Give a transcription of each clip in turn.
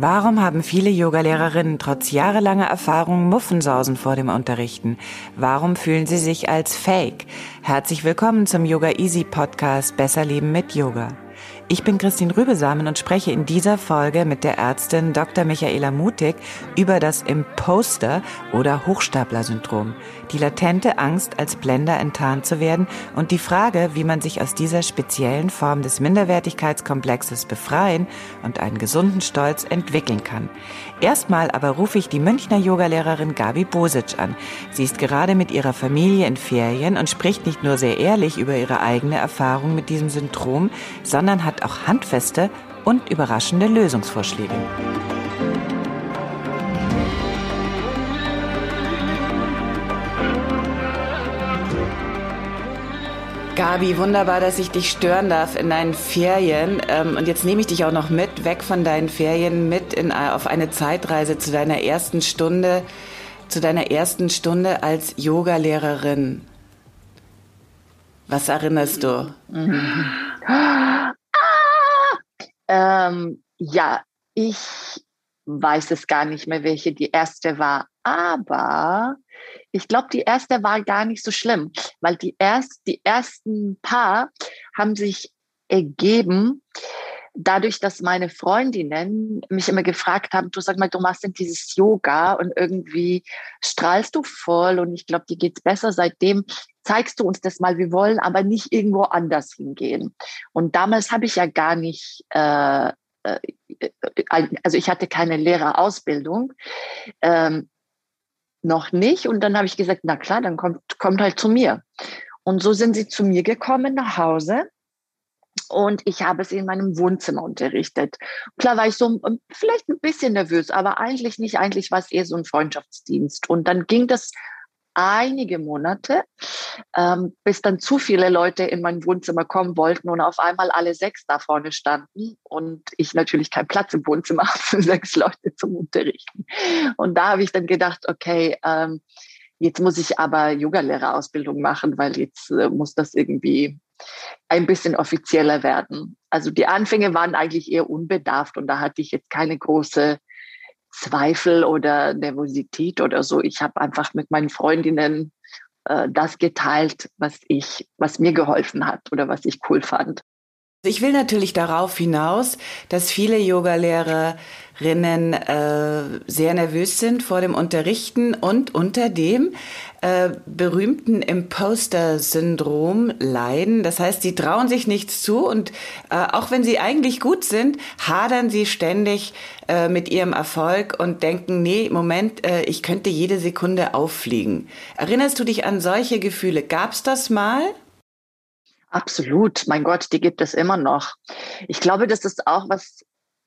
Warum haben viele Yogalehrerinnen trotz jahrelanger Erfahrung Muffensausen vor dem Unterrichten? Warum fühlen sie sich als Fake? Herzlich willkommen zum Yoga Easy Podcast Besser Leben mit Yoga. Ich bin Christine Rübesamen und spreche in dieser Folge mit der Ärztin Dr. Michaela Mutig über das Imposter- oder Hochstapler-Syndrom, die latente Angst, als Blender enttarnt zu werden und die Frage, wie man sich aus dieser speziellen Form des Minderwertigkeitskomplexes befreien und einen gesunden Stolz entwickeln kann. Erstmal aber rufe ich die Münchner Yogalehrerin Gabi Bosic an. Sie ist gerade mit ihrer Familie in Ferien und spricht nicht nur sehr ehrlich über ihre eigene Erfahrung mit diesem Syndrom, sondern hat auch handfeste und überraschende Lösungsvorschläge. Gabi, wunderbar, dass ich dich stören darf in deinen Ferien. Ähm, und jetzt nehme ich dich auch noch mit, weg von deinen Ferien, mit in, auf eine Zeitreise zu deiner ersten Stunde, zu deiner ersten Stunde als Yogalehrerin. Was erinnerst du? Mhm. Ah! Ähm, ja, ich weiß es gar nicht mehr, welche die erste war, aber ich glaube, die erste war gar nicht so schlimm, weil die, erst, die ersten paar haben sich ergeben, dadurch, dass meine Freundinnen mich immer gefragt haben, du sag mal, du machst denn dieses Yoga und irgendwie strahlst du voll und ich glaube, dir geht's besser. Seitdem zeigst du uns das mal, wir wollen aber nicht irgendwo anders hingehen. Und damals habe ich ja gar nicht, äh, äh, also ich hatte keine Lehrerausbildung. Ähm, noch nicht. Und dann habe ich gesagt, na klar, dann kommt, kommt halt zu mir. Und so sind sie zu mir gekommen nach Hause und ich habe sie in meinem Wohnzimmer unterrichtet. Klar war ich so vielleicht ein bisschen nervös, aber eigentlich nicht. Eigentlich war es eher so ein Freundschaftsdienst. Und dann ging das einige Monate, ähm, bis dann zu viele Leute in mein Wohnzimmer kommen wollten und auf einmal alle sechs da vorne standen und ich natürlich keinen Platz im Wohnzimmer habe für sechs Leute zum Unterrichten. Und da habe ich dann gedacht, okay, ähm, jetzt muss ich aber Yogalehrerausbildung machen, weil jetzt äh, muss das irgendwie ein bisschen offizieller werden. Also die Anfänge waren eigentlich eher unbedarft und da hatte ich jetzt keine große Zweifel oder Nervosität oder so. Ich habe einfach mit meinen Freundinnen äh, das geteilt, was ich, was mir geholfen hat oder was ich cool fand. Ich will natürlich darauf hinaus, dass viele Yogalehrerinnen äh, sehr nervös sind vor dem Unterrichten und unter dem äh, berühmten Imposter-Syndrom leiden. Das heißt, sie trauen sich nichts zu und äh, auch wenn sie eigentlich gut sind, hadern sie ständig äh, mit ihrem Erfolg und denken, nee, Moment, äh, ich könnte jede Sekunde auffliegen. Erinnerst du dich an solche Gefühle? Gab's das mal? Absolut, mein Gott, die gibt es immer noch. Ich glaube, das ist auch was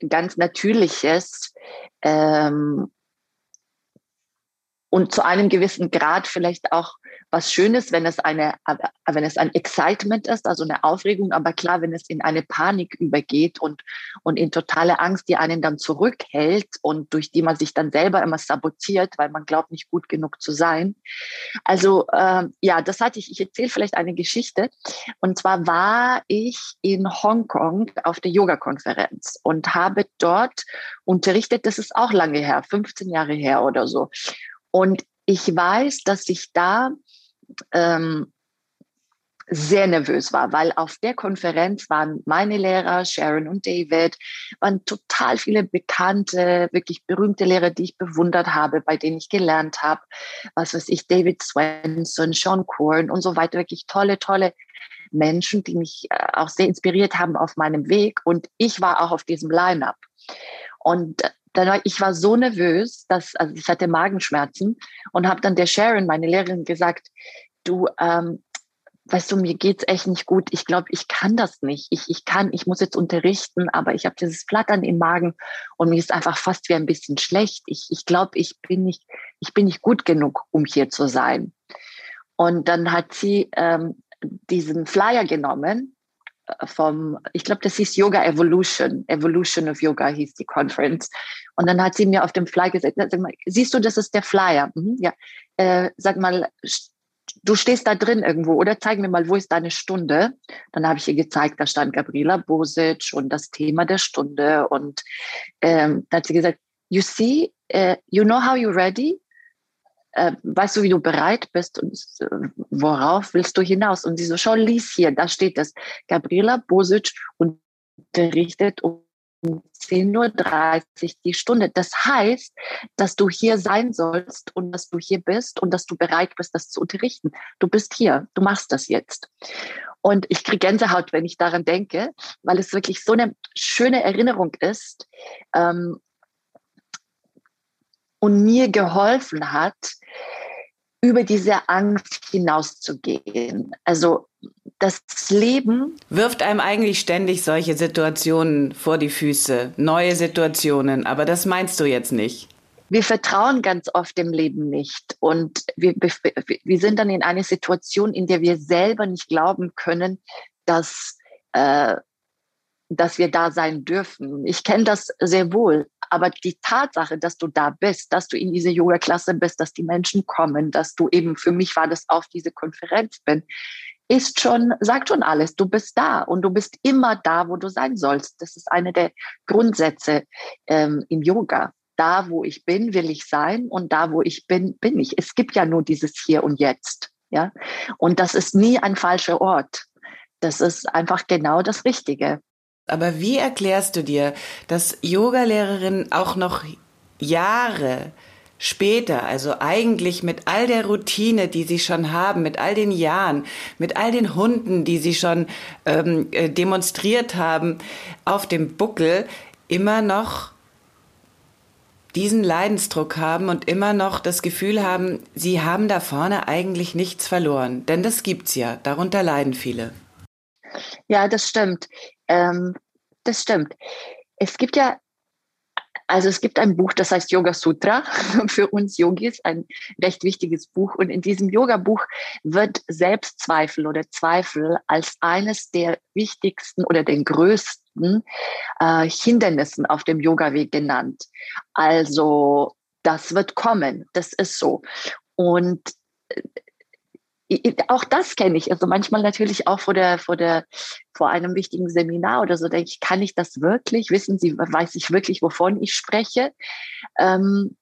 ganz Natürliches ähm, und zu einem gewissen Grad vielleicht auch was Schönes, wenn es eine, wenn es ein Excitement ist, also eine Aufregung, aber klar, wenn es in eine Panik übergeht und, und in totale Angst, die einen dann zurückhält und durch die man sich dann selber immer sabotiert, weil man glaubt, nicht gut genug zu sein. Also äh, ja, das hatte ich. Ich erzähle vielleicht eine Geschichte. Und zwar war ich in Hongkong auf der Yoga-Konferenz und habe dort unterrichtet. Das ist auch lange her, 15 Jahre her oder so. Und ich weiß, dass ich da ähm, sehr nervös war, weil auf der Konferenz waren meine Lehrer, Sharon und David, waren total viele bekannte, wirklich berühmte Lehrer, die ich bewundert habe, bei denen ich gelernt habe. Was weiß ich, David Swenson, Sean Korn und so weiter. Wirklich tolle, tolle Menschen, die mich äh, auch sehr inspiriert haben auf meinem Weg. Und ich war auch auf diesem Line-up. Und dann war, ich war so nervös, dass also ich hatte Magenschmerzen und habe dann der Sharon, meine Lehrerin, gesagt, du, ähm, weißt du, mir geht's echt nicht gut. Ich glaube, ich kann das nicht. Ich, ich kann, ich muss jetzt unterrichten, aber ich habe dieses Flattern im Magen und mir ist einfach fast wie ein bisschen schlecht. Ich, ich glaube, ich bin nicht, ich bin nicht gut genug, um hier zu sein. Und dann hat sie ähm, diesen Flyer genommen vom, ich glaube, das hieß Yoga Evolution, Evolution of Yoga hieß die Conference. Und dann hat sie mir auf dem Flyer gesagt, sag mal, siehst du, das ist der Flyer. Mhm, ja, äh, sag mal, du stehst da drin irgendwo oder zeig mir mal, wo ist deine Stunde? Dann habe ich ihr gezeigt, da stand Gabriela Bosic und das Thema der Stunde. Und ähm, da hat sie gesagt, you see, uh, you know how you're ready? Äh, weißt du, wie du bereit bist und äh, worauf willst du hinaus? Und sie so, schau, lies hier, da steht es. Gabriela Bosic unterrichtet um 10.30 Uhr die Stunde. Das heißt, dass du hier sein sollst und dass du hier bist und dass du bereit bist, das zu unterrichten. Du bist hier, du machst das jetzt. Und ich kriege Gänsehaut, wenn ich daran denke, weil es wirklich so eine schöne Erinnerung ist ähm, und mir geholfen hat, über diese Angst hinauszugehen. Also das Leben wirft einem eigentlich ständig solche Situationen vor die Füße, neue Situationen, aber das meinst du jetzt nicht. Wir vertrauen ganz oft dem Leben nicht und wir, wir sind dann in einer Situation, in der wir selber nicht glauben können, dass, äh, dass wir da sein dürfen. Ich kenne das sehr wohl. Aber die Tatsache, dass du da bist, dass du in diese Yoga-Klasse bist, dass die Menschen kommen, dass du eben, für mich war das auf diese Konferenz bin, ist schon, sagt schon alles. Du bist da und du bist immer da, wo du sein sollst. Das ist eine der Grundsätze ähm, im Yoga. Da, wo ich bin, will ich sein und da, wo ich bin, bin ich. Es gibt ja nur dieses Hier und Jetzt. Ja, und das ist nie ein falscher Ort. Das ist einfach genau das Richtige. Aber wie erklärst du dir, dass Yogalehrerinnen auch noch Jahre später, also eigentlich mit all der Routine, die sie schon haben, mit all den Jahren, mit all den Hunden, die sie schon ähm, äh, demonstriert haben, auf dem Buckel immer noch diesen Leidensdruck haben und immer noch das Gefühl haben, sie haben da vorne eigentlich nichts verloren. Denn das gibt's ja. Darunter leiden viele. Ja, das stimmt. Ähm, das stimmt. Es gibt ja, also es gibt ein Buch, das heißt Yoga Sutra für uns Yogis, ein recht wichtiges Buch. Und in diesem Yoga-Buch wird Selbstzweifel oder Zweifel als eines der wichtigsten oder den größten äh, Hindernissen auf dem Yoga-Weg genannt. Also das wird kommen, das ist so. Und äh, auch das kenne ich. Also manchmal natürlich auch vor der, vor der, vor einem wichtigen Seminar oder so denke ich, kann ich das wirklich? Wissen Sie, weiß ich wirklich, wovon ich spreche? Ähm,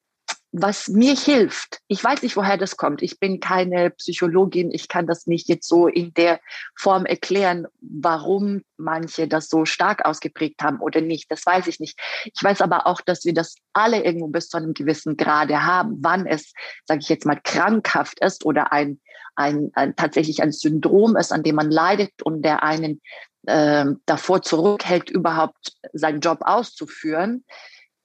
was mir hilft, ich weiß nicht, woher das kommt. Ich bin keine Psychologin. Ich kann das nicht jetzt so in der Form erklären, warum manche das so stark ausgeprägt haben oder nicht. Das weiß ich nicht. Ich weiß aber auch, dass wir das alle irgendwo bis zu einem gewissen Grade haben. Wann es, sage ich jetzt mal, krankhaft ist oder ein, ein, ein tatsächlich ein Syndrom ist, an dem man leidet und der einen äh, davor zurückhält, überhaupt seinen Job auszuführen,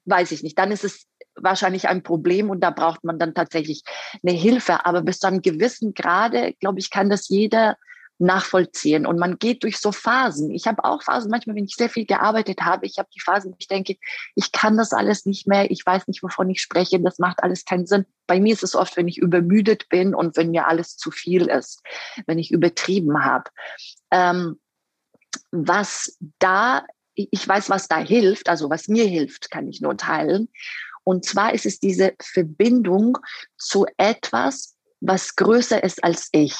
weiß ich nicht. Dann ist es wahrscheinlich ein Problem und da braucht man dann tatsächlich eine Hilfe. Aber bis zu einem gewissen Grade, glaube ich, kann das jeder nachvollziehen. Und man geht durch so Phasen. Ich habe auch Phasen, manchmal, wenn ich sehr viel gearbeitet habe, ich habe die Phasen, ich denke, ich kann das alles nicht mehr, ich weiß nicht, wovon ich spreche, das macht alles keinen Sinn. Bei mir ist es oft, wenn ich übermüdet bin und wenn mir alles zu viel ist, wenn ich übertrieben habe. Ähm, was da, ich weiß, was da hilft, also was mir hilft, kann ich nur teilen. Und zwar ist es diese Verbindung zu etwas, was größer ist als ich.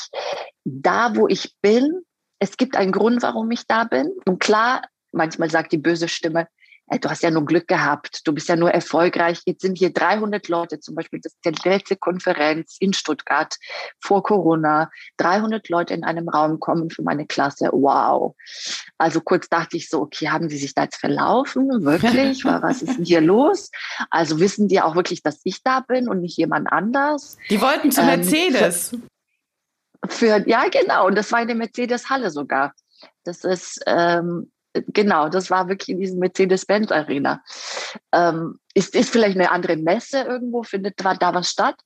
Da, wo ich bin, es gibt einen Grund, warum ich da bin. Und klar, manchmal sagt die böse Stimme, ey, du hast ja nur Glück gehabt, du bist ja nur erfolgreich. Jetzt sind hier 300 Leute, zum Beispiel das ist die letzte Konferenz in Stuttgart vor Corona. 300 Leute in einem Raum kommen für meine Klasse. Wow. Also kurz dachte ich so, okay, haben sie sich da jetzt verlaufen? Wirklich? Was ist denn hier los? Also wissen die auch wirklich, dass ich da bin und nicht jemand anders? Die wollten zu ähm, Mercedes. Ähm, für, ja, genau. Und das war in der Mercedes-Halle sogar. Das ist, ähm, genau, das war wirklich in diesem Mercedes-Benz Arena. Ähm, ist, ist vielleicht eine andere Messe irgendwo, findet da was statt.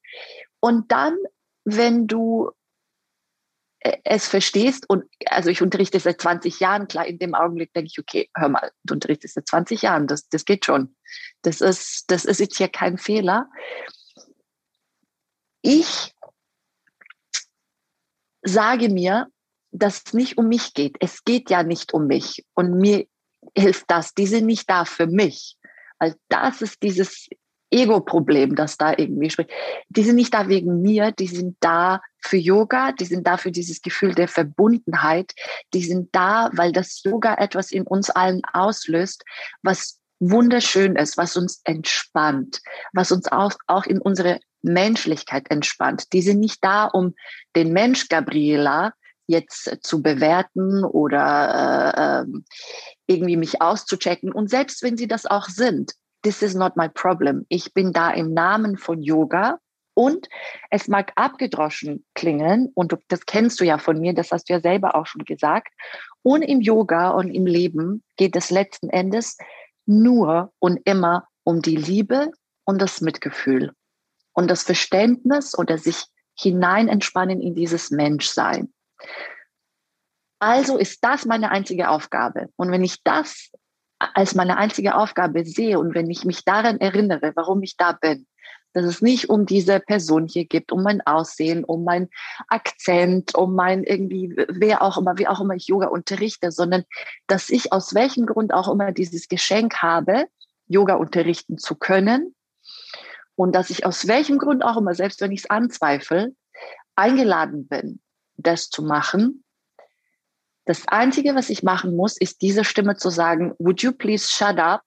Und dann, wenn du äh, es verstehst und also ich unterrichte seit 20 Jahren, klar, in dem Augenblick denke ich, okay, hör mal, du unterrichtest seit 20 Jahren, das, das geht schon. Das ist, das ist jetzt hier kein Fehler. Ich sage mir, dass es nicht um mich geht. Es geht ja nicht um mich. Und mir hilft das. Die sind nicht da für mich. Weil das ist dieses Ego-Problem, das da irgendwie spricht. Die sind nicht da wegen mir, die sind da für Yoga, die sind da für dieses Gefühl der Verbundenheit, die sind da, weil das Yoga etwas in uns allen auslöst, was wunderschön ist, was uns entspannt, was uns auch, auch in unsere Menschlichkeit entspannt. Die sind nicht da, um den Mensch Gabriela jetzt zu bewerten oder äh, ähm, irgendwie mich auszuchecken. Und selbst wenn sie das auch sind, this is not my problem. Ich bin da im Namen von Yoga. Und es mag abgedroschen klingen, und du, das kennst du ja von mir, das hast du ja selber auch schon gesagt. Und im Yoga und im Leben geht es letzten Endes nur und immer um die Liebe und das Mitgefühl und das Verständnis oder sich hinein entspannen in dieses Menschsein. Also ist das meine einzige Aufgabe. Und wenn ich das als meine einzige Aufgabe sehe und wenn ich mich daran erinnere, warum ich da bin, dass es nicht um diese Person hier geht, um mein Aussehen, um mein Akzent, um mein irgendwie, wer auch immer, wie auch immer ich Yoga unterrichte, sondern dass ich aus welchem Grund auch immer dieses Geschenk habe, Yoga unterrichten zu können und dass ich aus welchem Grund auch immer, selbst wenn ich es anzweifle, eingeladen bin, das zu machen. Das Einzige, was ich machen muss, ist diese Stimme zu sagen, would you please shut up,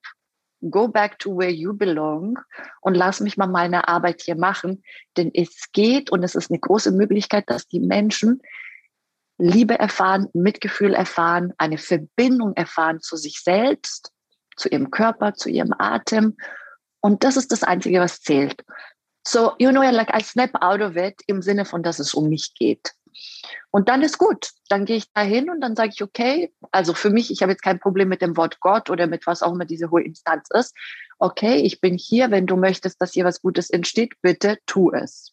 go back to where you belong und lass mich mal meine Arbeit hier machen. Denn es geht und es ist eine große Möglichkeit, dass die Menschen Liebe erfahren, Mitgefühl erfahren, eine Verbindung erfahren zu sich selbst, zu ihrem Körper, zu ihrem Atem und das ist das Einzige, was zählt. So, you know, like I snap out of it im Sinne von, dass es um mich geht. Und dann ist gut. Dann gehe ich da hin und dann sage ich, okay, also für mich, ich habe jetzt kein Problem mit dem Wort Gott oder mit was auch immer diese hohe Instanz ist. Okay, ich bin hier, wenn du möchtest, dass hier was Gutes entsteht, bitte tu es.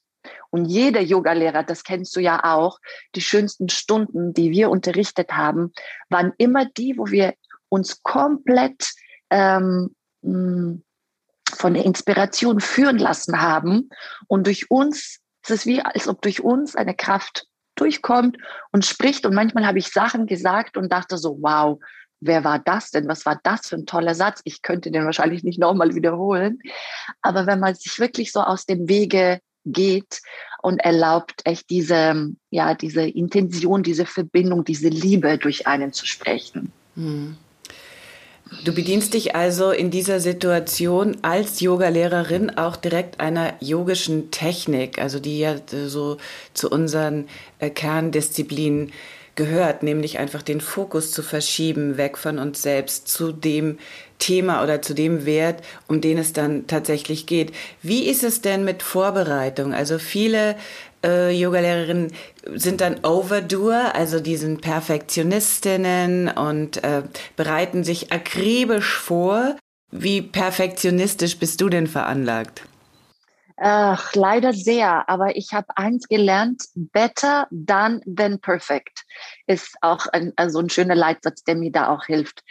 Und jeder Yogalehrer, das kennst du ja auch, die schönsten Stunden, die wir unterrichtet haben, waren immer die, wo wir uns komplett ähm, hm, von der Inspiration führen lassen haben. Und durch uns, es ist wie, als ob durch uns eine Kraft durchkommt und spricht. Und manchmal habe ich Sachen gesagt und dachte so, wow, wer war das denn? Was war das für ein toller Satz? Ich könnte den wahrscheinlich nicht nochmal wiederholen. Aber wenn man sich wirklich so aus dem Wege geht und erlaubt, echt diese, ja, diese Intention, diese Verbindung, diese Liebe durch einen zu sprechen. Hm. Du bedienst dich also in dieser Situation als Yogalehrerin auch direkt einer yogischen Technik, also die ja so zu unseren äh, Kerndisziplinen gehört, nämlich einfach den Fokus zu verschieben, weg von uns selbst zu dem Thema oder zu dem Wert, um den es dann tatsächlich geht. Wie ist es denn mit Vorbereitung? Also viele äh, Yogalehrerinnen sind dann Overdoer, also die sind Perfektionistinnen und äh, bereiten sich akribisch vor. Wie perfektionistisch bist du denn veranlagt? Ach, leider sehr, aber ich habe eins gelernt, better done than perfect ist auch ein, also ein schöner Leitsatz, der mir da auch hilft.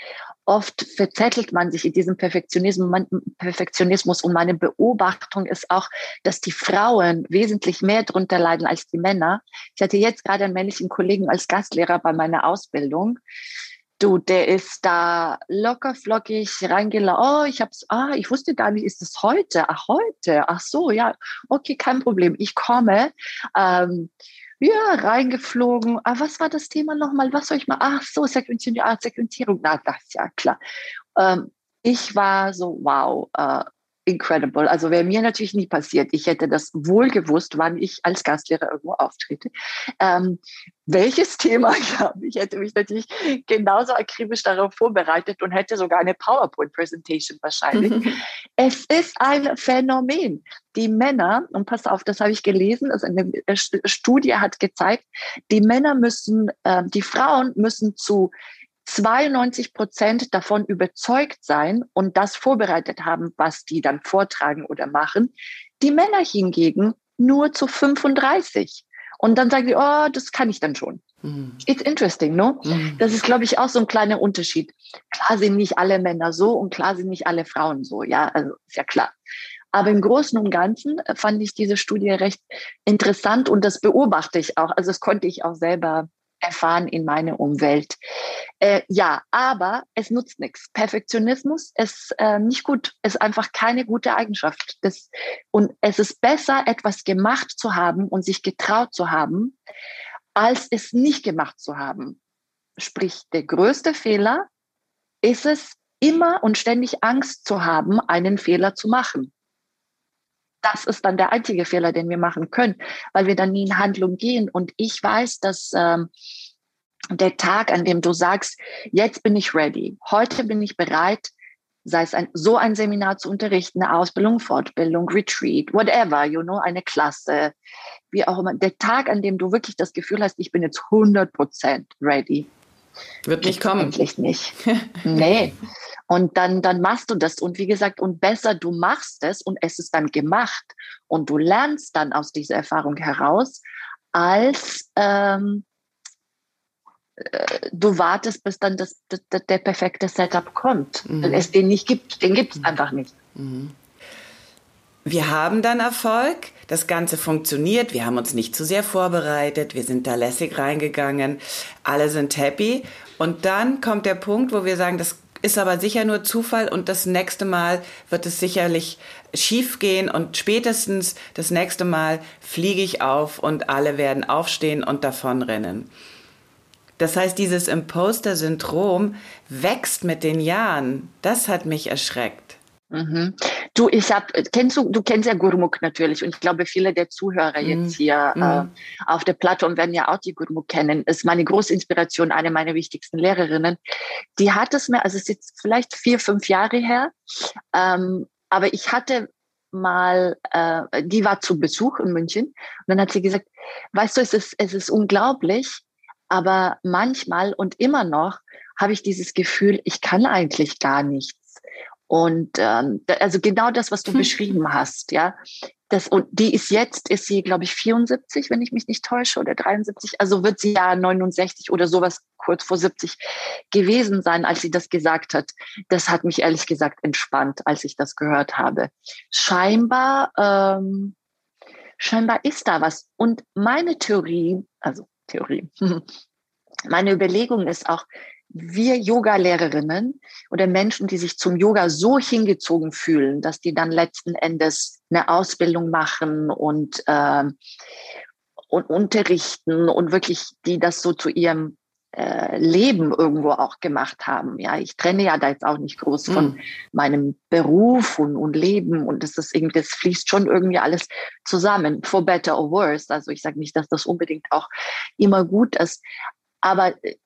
Oft verzettelt man sich in diesem Perfektionismus, und meine Beobachtung ist auch, dass die Frauen wesentlich mehr darunter leiden als die Männer. Ich hatte jetzt gerade einen männlichen Kollegen als Gastlehrer bei meiner Ausbildung Du, der ist da locker flockig reingelaufen. Oh, ich hab's, ah, ich wusste gar nicht, ist es heute? Ach, heute. Ach so, ja. Okay, kein Problem. Ich komme. Ähm, ja, reingeflogen. Ah, was war das Thema nochmal? Was soll ich mal? Ach so, Sequenzierung, ah, Sequenzierung. Na, das ja klar. Ähm, ich war so, wow, äh, incredible. Also wäre mir natürlich nie passiert. Ich hätte das wohl gewusst, wann ich als Gastlehrer irgendwo auftrete. Ähm, welches Thema ich habe. Ich hätte mich natürlich genauso akribisch darauf vorbereitet und hätte sogar eine PowerPoint-Präsentation wahrscheinlich. es ist ein Phänomen. Die Männer, und pass auf, das habe ich gelesen, also eine Studie hat gezeigt, die Männer müssen, äh, die Frauen müssen zu 92 Prozent davon überzeugt sein und das vorbereitet haben, was die dann vortragen oder machen. Die Männer hingegen nur zu 35. Und dann sagen die, oh, das kann ich dann schon. Mhm. It's interesting, no? Mhm. Das ist, glaube ich, auch so ein kleiner Unterschied. Klar sind nicht alle Männer so und klar sind nicht alle Frauen so. Ja, also ist ja klar. Aber im Großen und Ganzen äh, fand ich diese Studie recht interessant und das beobachte ich auch. Also das konnte ich auch selber erfahren in meiner Umwelt. Äh, ja, aber es nutzt nichts. Perfektionismus ist äh, nicht gut, ist einfach keine gute Eigenschaft. Das, und es ist besser, etwas gemacht zu haben und sich getraut zu haben, als es nicht gemacht zu haben. Sprich, der größte Fehler ist es, immer und ständig Angst zu haben, einen Fehler zu machen. Das ist dann der einzige Fehler, den wir machen können, weil wir dann nie in Handlung gehen. Und ich weiß, dass ähm, der Tag, an dem du sagst, jetzt bin ich ready, heute bin ich bereit, sei es ein, so ein Seminar zu unterrichten, eine Ausbildung, Fortbildung, Retreat, whatever, you know, eine Klasse, wie auch immer. Der Tag, an dem du wirklich das Gefühl hast, ich bin jetzt 100% ready. Wird nicht kommen. Endlich nicht. nee. Und dann, dann machst du das. Und wie gesagt, und besser du machst es und es ist dann gemacht und du lernst dann aus dieser Erfahrung heraus, als ähm, äh, du wartest, bis dann das, das, der perfekte Setup kommt. Mhm. Wenn es den nicht gibt, den gibt es einfach nicht. Mhm. Wir haben dann Erfolg, das Ganze funktioniert, wir haben uns nicht zu sehr vorbereitet, wir sind da lässig reingegangen, alle sind happy. Und dann kommt der Punkt, wo wir sagen, das ist aber sicher nur Zufall und das nächste Mal wird es sicherlich schief gehen und spätestens das nächste Mal fliege ich auf und alle werden aufstehen und davonrennen. Das heißt, dieses Imposter-Syndrom wächst mit den Jahren. Das hat mich erschreckt. Mhm. Du, ich hab, kennst du, du kennst ja Gurmuk natürlich und ich glaube, viele der Zuhörer mhm. jetzt hier mhm. äh, auf der Plattform werden ja auch die Gurmuk kennen. Ist meine große Inspiration, eine meiner wichtigsten Lehrerinnen. Die hat es mir, also es ist jetzt vielleicht vier, fünf Jahre her, ähm, aber ich hatte mal, äh, die war zu Besuch in München und dann hat sie gesagt, weißt du, es ist, es ist unglaublich, aber manchmal und immer noch habe ich dieses Gefühl, ich kann eigentlich gar nichts. Und ähm, also genau das, was du hm. beschrieben hast, ja. Das, und die ist jetzt, ist sie, glaube ich, 74, wenn ich mich nicht täusche, oder 73. Also wird sie ja 69 oder sowas kurz vor 70 gewesen sein, als sie das gesagt hat. Das hat mich ehrlich gesagt entspannt, als ich das gehört habe. Scheinbar, ähm, scheinbar ist da was. Und meine Theorie, also Theorie. Meine Überlegung ist auch, wir Yoga-Lehrerinnen oder Menschen, die sich zum Yoga so hingezogen fühlen, dass die dann letzten Endes eine Ausbildung machen und, äh, und unterrichten und wirklich die das so zu ihrem äh, Leben irgendwo auch gemacht haben. Ja, ich trenne ja da jetzt auch nicht groß von mm. meinem Beruf und, und Leben und das ist irgendwie, das fließt schon irgendwie alles zusammen, for better or worse. Also ich sage nicht, dass das unbedingt auch immer gut ist, aber äh,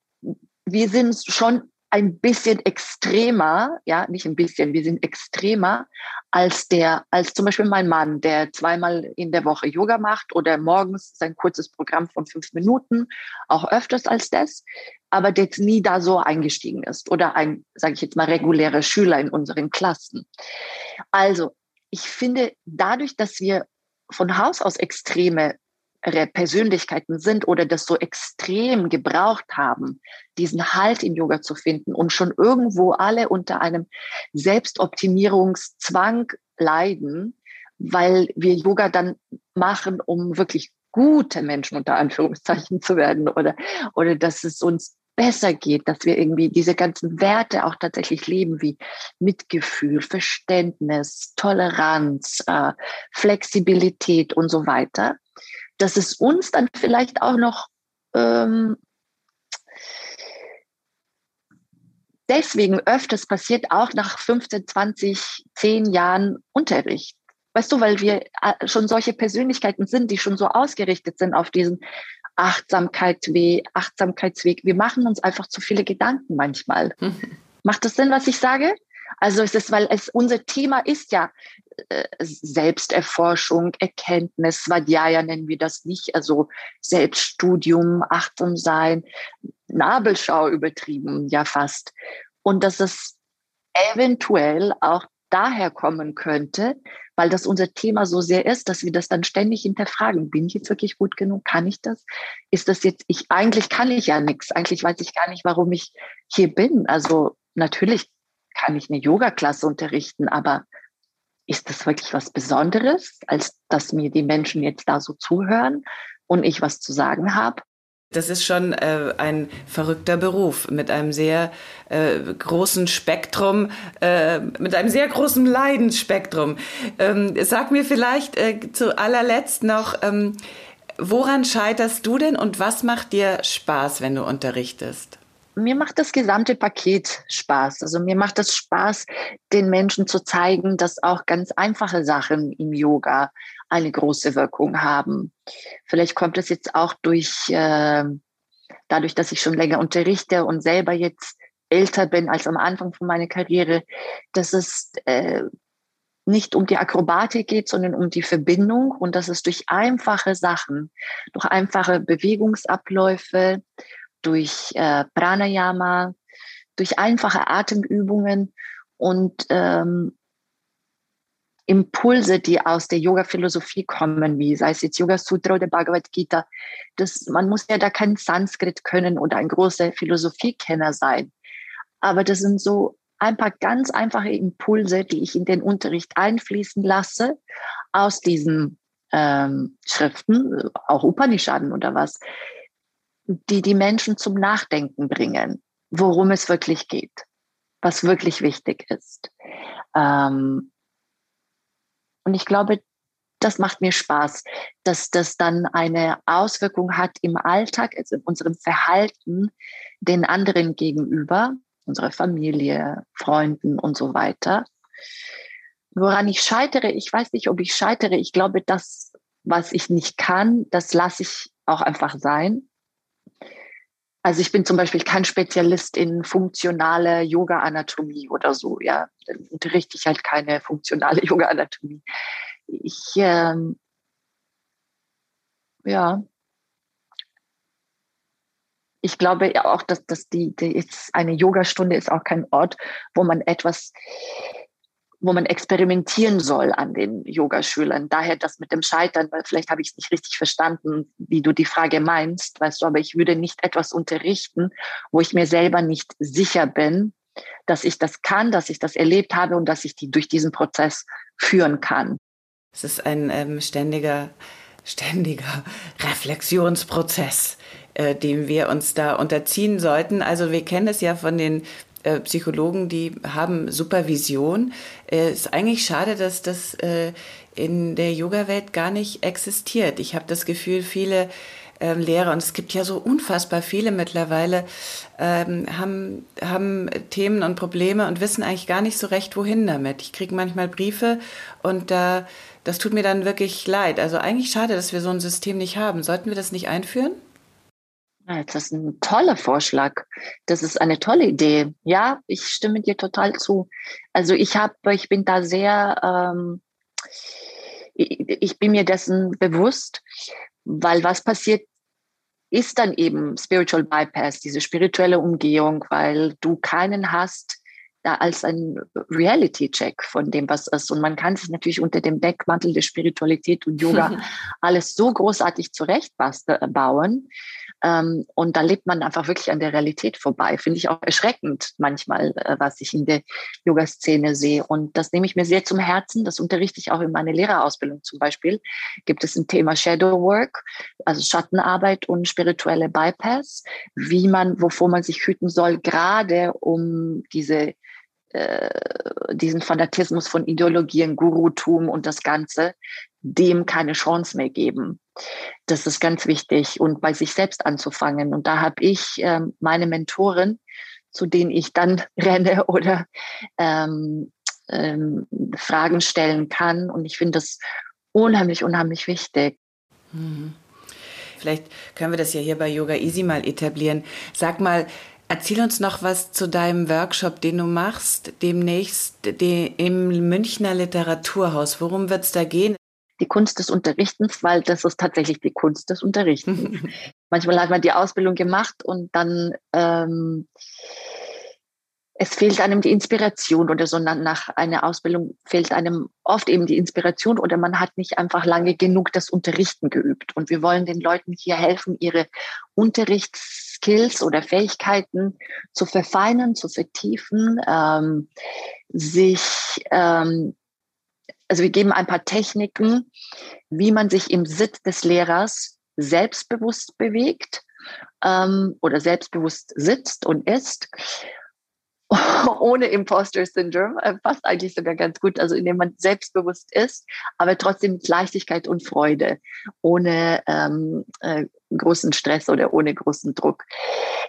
wir sind schon ein bisschen extremer, ja, nicht ein bisschen, wir sind extremer als der, als zum Beispiel mein Mann, der zweimal in der Woche Yoga macht oder morgens sein kurzes Programm von fünf Minuten, auch öfters als das, aber der jetzt nie da so eingestiegen ist oder ein, sage ich jetzt mal, regulärer Schüler in unseren Klassen. Also, ich finde, dadurch, dass wir von Haus aus extreme Persönlichkeiten sind oder das so extrem gebraucht haben, diesen Halt in Yoga zu finden und schon irgendwo alle unter einem Selbstoptimierungszwang leiden, weil wir Yoga dann machen, um wirklich gute Menschen unter Anführungszeichen zu werden oder, oder dass es uns besser geht, dass wir irgendwie diese ganzen Werte auch tatsächlich leben, wie Mitgefühl, Verständnis, Toleranz, äh, Flexibilität und so weiter dass es uns dann vielleicht auch noch ähm, deswegen öfters passiert, auch nach 15, 20, 10 Jahren Unterricht. Weißt du, weil wir äh, schon solche Persönlichkeiten sind, die schon so ausgerichtet sind auf diesen Achtsamkeitsweg, Achtsamkeitsweg. Wir machen uns einfach zu viele Gedanken manchmal. Mhm. Macht das Sinn, was ich sage? Also es ist, weil es unser Thema ist ja äh, Selbsterforschung, Erkenntnis, Svadhyaya nennen wir das nicht, also Selbststudium, achtsam sein, Nabelschau übertrieben, ja fast. Und dass es eventuell auch daher kommen könnte, weil das unser Thema so sehr ist, dass wir das dann ständig hinterfragen. Bin ich jetzt wirklich gut genug? Kann ich das? Ist das jetzt, ich, eigentlich kann ich ja nichts. Eigentlich weiß ich gar nicht, warum ich hier bin. Also natürlich kann ich eine Yoga-Klasse unterrichten, aber ist das wirklich was Besonderes, als dass mir die Menschen jetzt da so zuhören und ich was zu sagen habe? Das ist schon äh, ein verrückter Beruf mit einem sehr äh, großen Spektrum, äh, mit einem sehr großen Leidensspektrum. Ähm, sag mir vielleicht äh, zu allerletzt noch, ähm, woran scheiterst du denn und was macht dir Spaß, wenn du unterrichtest? Mir macht das gesamte Paket Spaß. Also mir macht es Spaß, den Menschen zu zeigen, dass auch ganz einfache Sachen im Yoga eine große Wirkung haben. Vielleicht kommt es jetzt auch durch, äh, dadurch, dass ich schon länger unterrichte und selber jetzt älter bin als am Anfang von meiner Karriere, dass es äh, nicht um die Akrobatik geht, sondern um die Verbindung und dass es durch einfache Sachen, durch einfache Bewegungsabläufe, durch äh, Pranayama, durch einfache Atemübungen und ähm, Impulse, die aus der Yoga-Philosophie kommen, wie sei es jetzt Yoga Sutra oder Bhagavad Gita. Das, man muss ja da kein Sanskrit können oder ein großer Philosophiekenner sein. Aber das sind so ein paar ganz einfache Impulse, die ich in den Unterricht einfließen lasse aus diesen ähm, Schriften, auch Upanishaden oder was, die die Menschen zum Nachdenken bringen, worum es wirklich geht, was wirklich wichtig ist. Ähm, und ich glaube, das macht mir Spaß, dass das dann eine Auswirkung hat im Alltag, also in unserem Verhalten den anderen gegenüber, unserer Familie, Freunden und so weiter. Woran ich scheitere, ich weiß nicht, ob ich scheitere. Ich glaube, das, was ich nicht kann, das lasse ich auch einfach sein. Also ich bin zum Beispiel kein Spezialist in funktionale Yoga-Anatomie oder so, ja. Dann unterrichte ich halt keine funktionale Yoga-Anatomie. Ich, ähm, ja, ich glaube ja auch, dass, dass die, die jetzt eine Yogastunde ist auch kein Ort, wo man etwas wo man experimentieren soll an den Yogaschülern. Daher das mit dem Scheitern, weil vielleicht habe ich es nicht richtig verstanden, wie du die Frage meinst, weißt du, aber ich würde nicht etwas unterrichten, wo ich mir selber nicht sicher bin, dass ich das kann, dass ich das erlebt habe und dass ich die durch diesen Prozess führen kann. Es ist ein ähm, ständiger, ständiger Reflexionsprozess, äh, dem wir uns da unterziehen sollten. Also wir kennen es ja von den äh, Psychologen, die haben Supervision. Es äh, ist eigentlich schade, dass das äh, in der Yoga-Welt gar nicht existiert. Ich habe das Gefühl, viele ähm, Lehrer, und es gibt ja so unfassbar viele mittlerweile, ähm, haben, haben Themen und Probleme und wissen eigentlich gar nicht so recht, wohin damit. Ich kriege manchmal Briefe und da, das tut mir dann wirklich leid. Also eigentlich schade, dass wir so ein System nicht haben. Sollten wir das nicht einführen? Das ist ein toller Vorschlag. Das ist eine tolle Idee. Ja, ich stimme dir total zu. Also ich habe, ich bin da sehr, ähm, ich, ich bin mir dessen bewusst, weil was passiert, ist dann eben Spiritual Bypass, diese spirituelle Umgehung, weil du keinen hast, da als ein Reality-Check von dem, was ist. Und man kann sich natürlich unter dem Deckmantel der Spiritualität und Yoga alles so großartig zurechtbauen. Ähm, und da lebt man einfach wirklich an der Realität vorbei. Finde ich auch erschreckend manchmal, äh, was ich in der Yoga-Szene sehe. Und das nehme ich mir sehr zum Herzen. Das unterrichte ich auch in meiner Lehrerausbildung zum Beispiel. Gibt es ein Thema Shadow Work, also Schattenarbeit und spirituelle Bypass, wie man, wovor man sich hüten soll, gerade um diese äh, diesen Fanatismus von Ideologien, Gurutum und das Ganze, dem keine Chance mehr geben. Das ist ganz wichtig und bei sich selbst anzufangen. Und da habe ich äh, meine Mentoren, zu denen ich dann renne oder ähm, ähm, Fragen stellen kann. Und ich finde das unheimlich, unheimlich wichtig. Mhm. Vielleicht können wir das ja hier bei Yoga Easy mal etablieren. Sag mal, Erzähl uns noch was zu deinem Workshop, den du machst, demnächst im Münchner Literaturhaus. Worum wird es da gehen? Die Kunst des Unterrichtens, weil das ist tatsächlich die Kunst des Unterrichtens. Manchmal hat man die Ausbildung gemacht und dann ähm, es fehlt einem die Inspiration oder so nach einer Ausbildung fehlt einem oft eben die Inspiration oder man hat nicht einfach lange genug das Unterrichten geübt. Und wir wollen den Leuten hier helfen, ihre Unterrichtsskills oder Fähigkeiten zu verfeinern, zu vertiefen, ähm, sich, ähm, also wir geben ein paar Techniken, wie man sich im Sitz des Lehrers selbstbewusst bewegt ähm, oder selbstbewusst sitzt und ist ohne Imposter Syndrome, äh, passt eigentlich sogar ganz gut, also indem man selbstbewusst ist, aber trotzdem mit Leichtigkeit und Freude, ohne ähm, äh, großen Stress oder ohne großen Druck.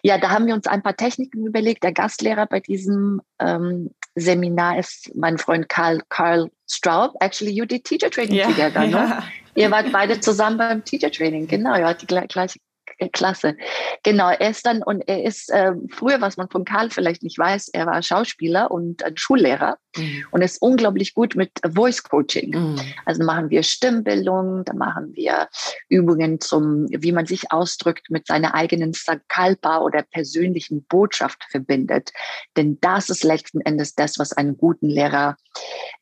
Ja, da haben wir uns ein paar Techniken überlegt. Der Gastlehrer bei diesem ähm, Seminar ist mein Freund Karl, Karl Straub. Actually, you did teacher training ja, together, no? Ihr wart beide zusammen beim Teacher Training, genau. Ihr wart die gleiche klasse. Genau, er ist dann und er ist äh, früher, was man von Karl vielleicht nicht weiß, er war Schauspieler und ein Schullehrer mhm. und ist unglaublich gut mit Voice Coaching. Mhm. Also machen wir Stimmbildung, da machen wir Übungen zum, wie man sich ausdrückt, mit seiner eigenen Sankalpa oder persönlichen Botschaft verbindet. Denn das ist letzten Endes das, was einen guten Lehrer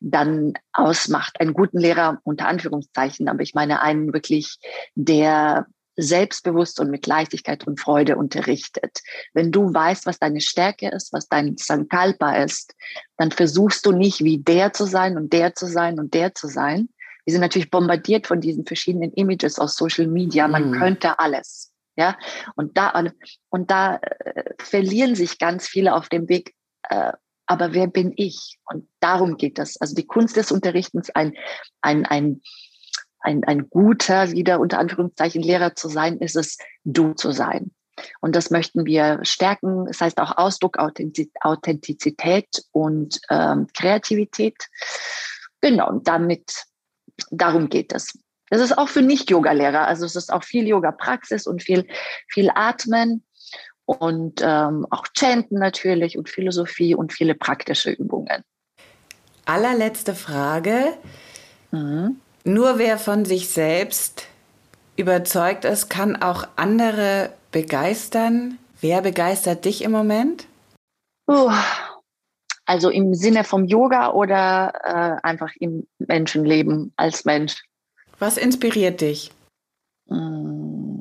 dann ausmacht. Einen guten Lehrer unter Anführungszeichen, aber ich meine einen wirklich, der selbstbewusst und mit Leichtigkeit und Freude unterrichtet. Wenn du weißt, was deine Stärke ist, was dein Sankalpa ist, dann versuchst du nicht wie der zu sein und der zu sein und der zu sein. Wir sind natürlich bombardiert von diesen verschiedenen Images aus Social Media. Man mhm. könnte alles. Ja, und da, und da äh, verlieren sich ganz viele auf dem Weg. Äh, aber wer bin ich? Und darum geht das. Also die Kunst des Unterrichtens, ein, ein, ein, ein, ein guter, wieder unter Anführungszeichen Lehrer zu sein, ist es, du zu sein. Und das möchten wir stärken. Das heißt auch Ausdruck, Authentizität und ähm, Kreativität. Genau, und damit, darum geht es. Das ist auch für Nicht-Yoga-Lehrer. Also es ist auch viel Yoga-Praxis und viel, viel Atmen und ähm, auch Chanten natürlich und Philosophie und viele praktische Übungen. Allerletzte Frage. Mhm. Nur wer von sich selbst überzeugt ist, kann auch andere begeistern. Wer begeistert dich im Moment? Uh, also im Sinne vom Yoga oder äh, einfach im Menschenleben als Mensch? Was inspiriert dich? Mm.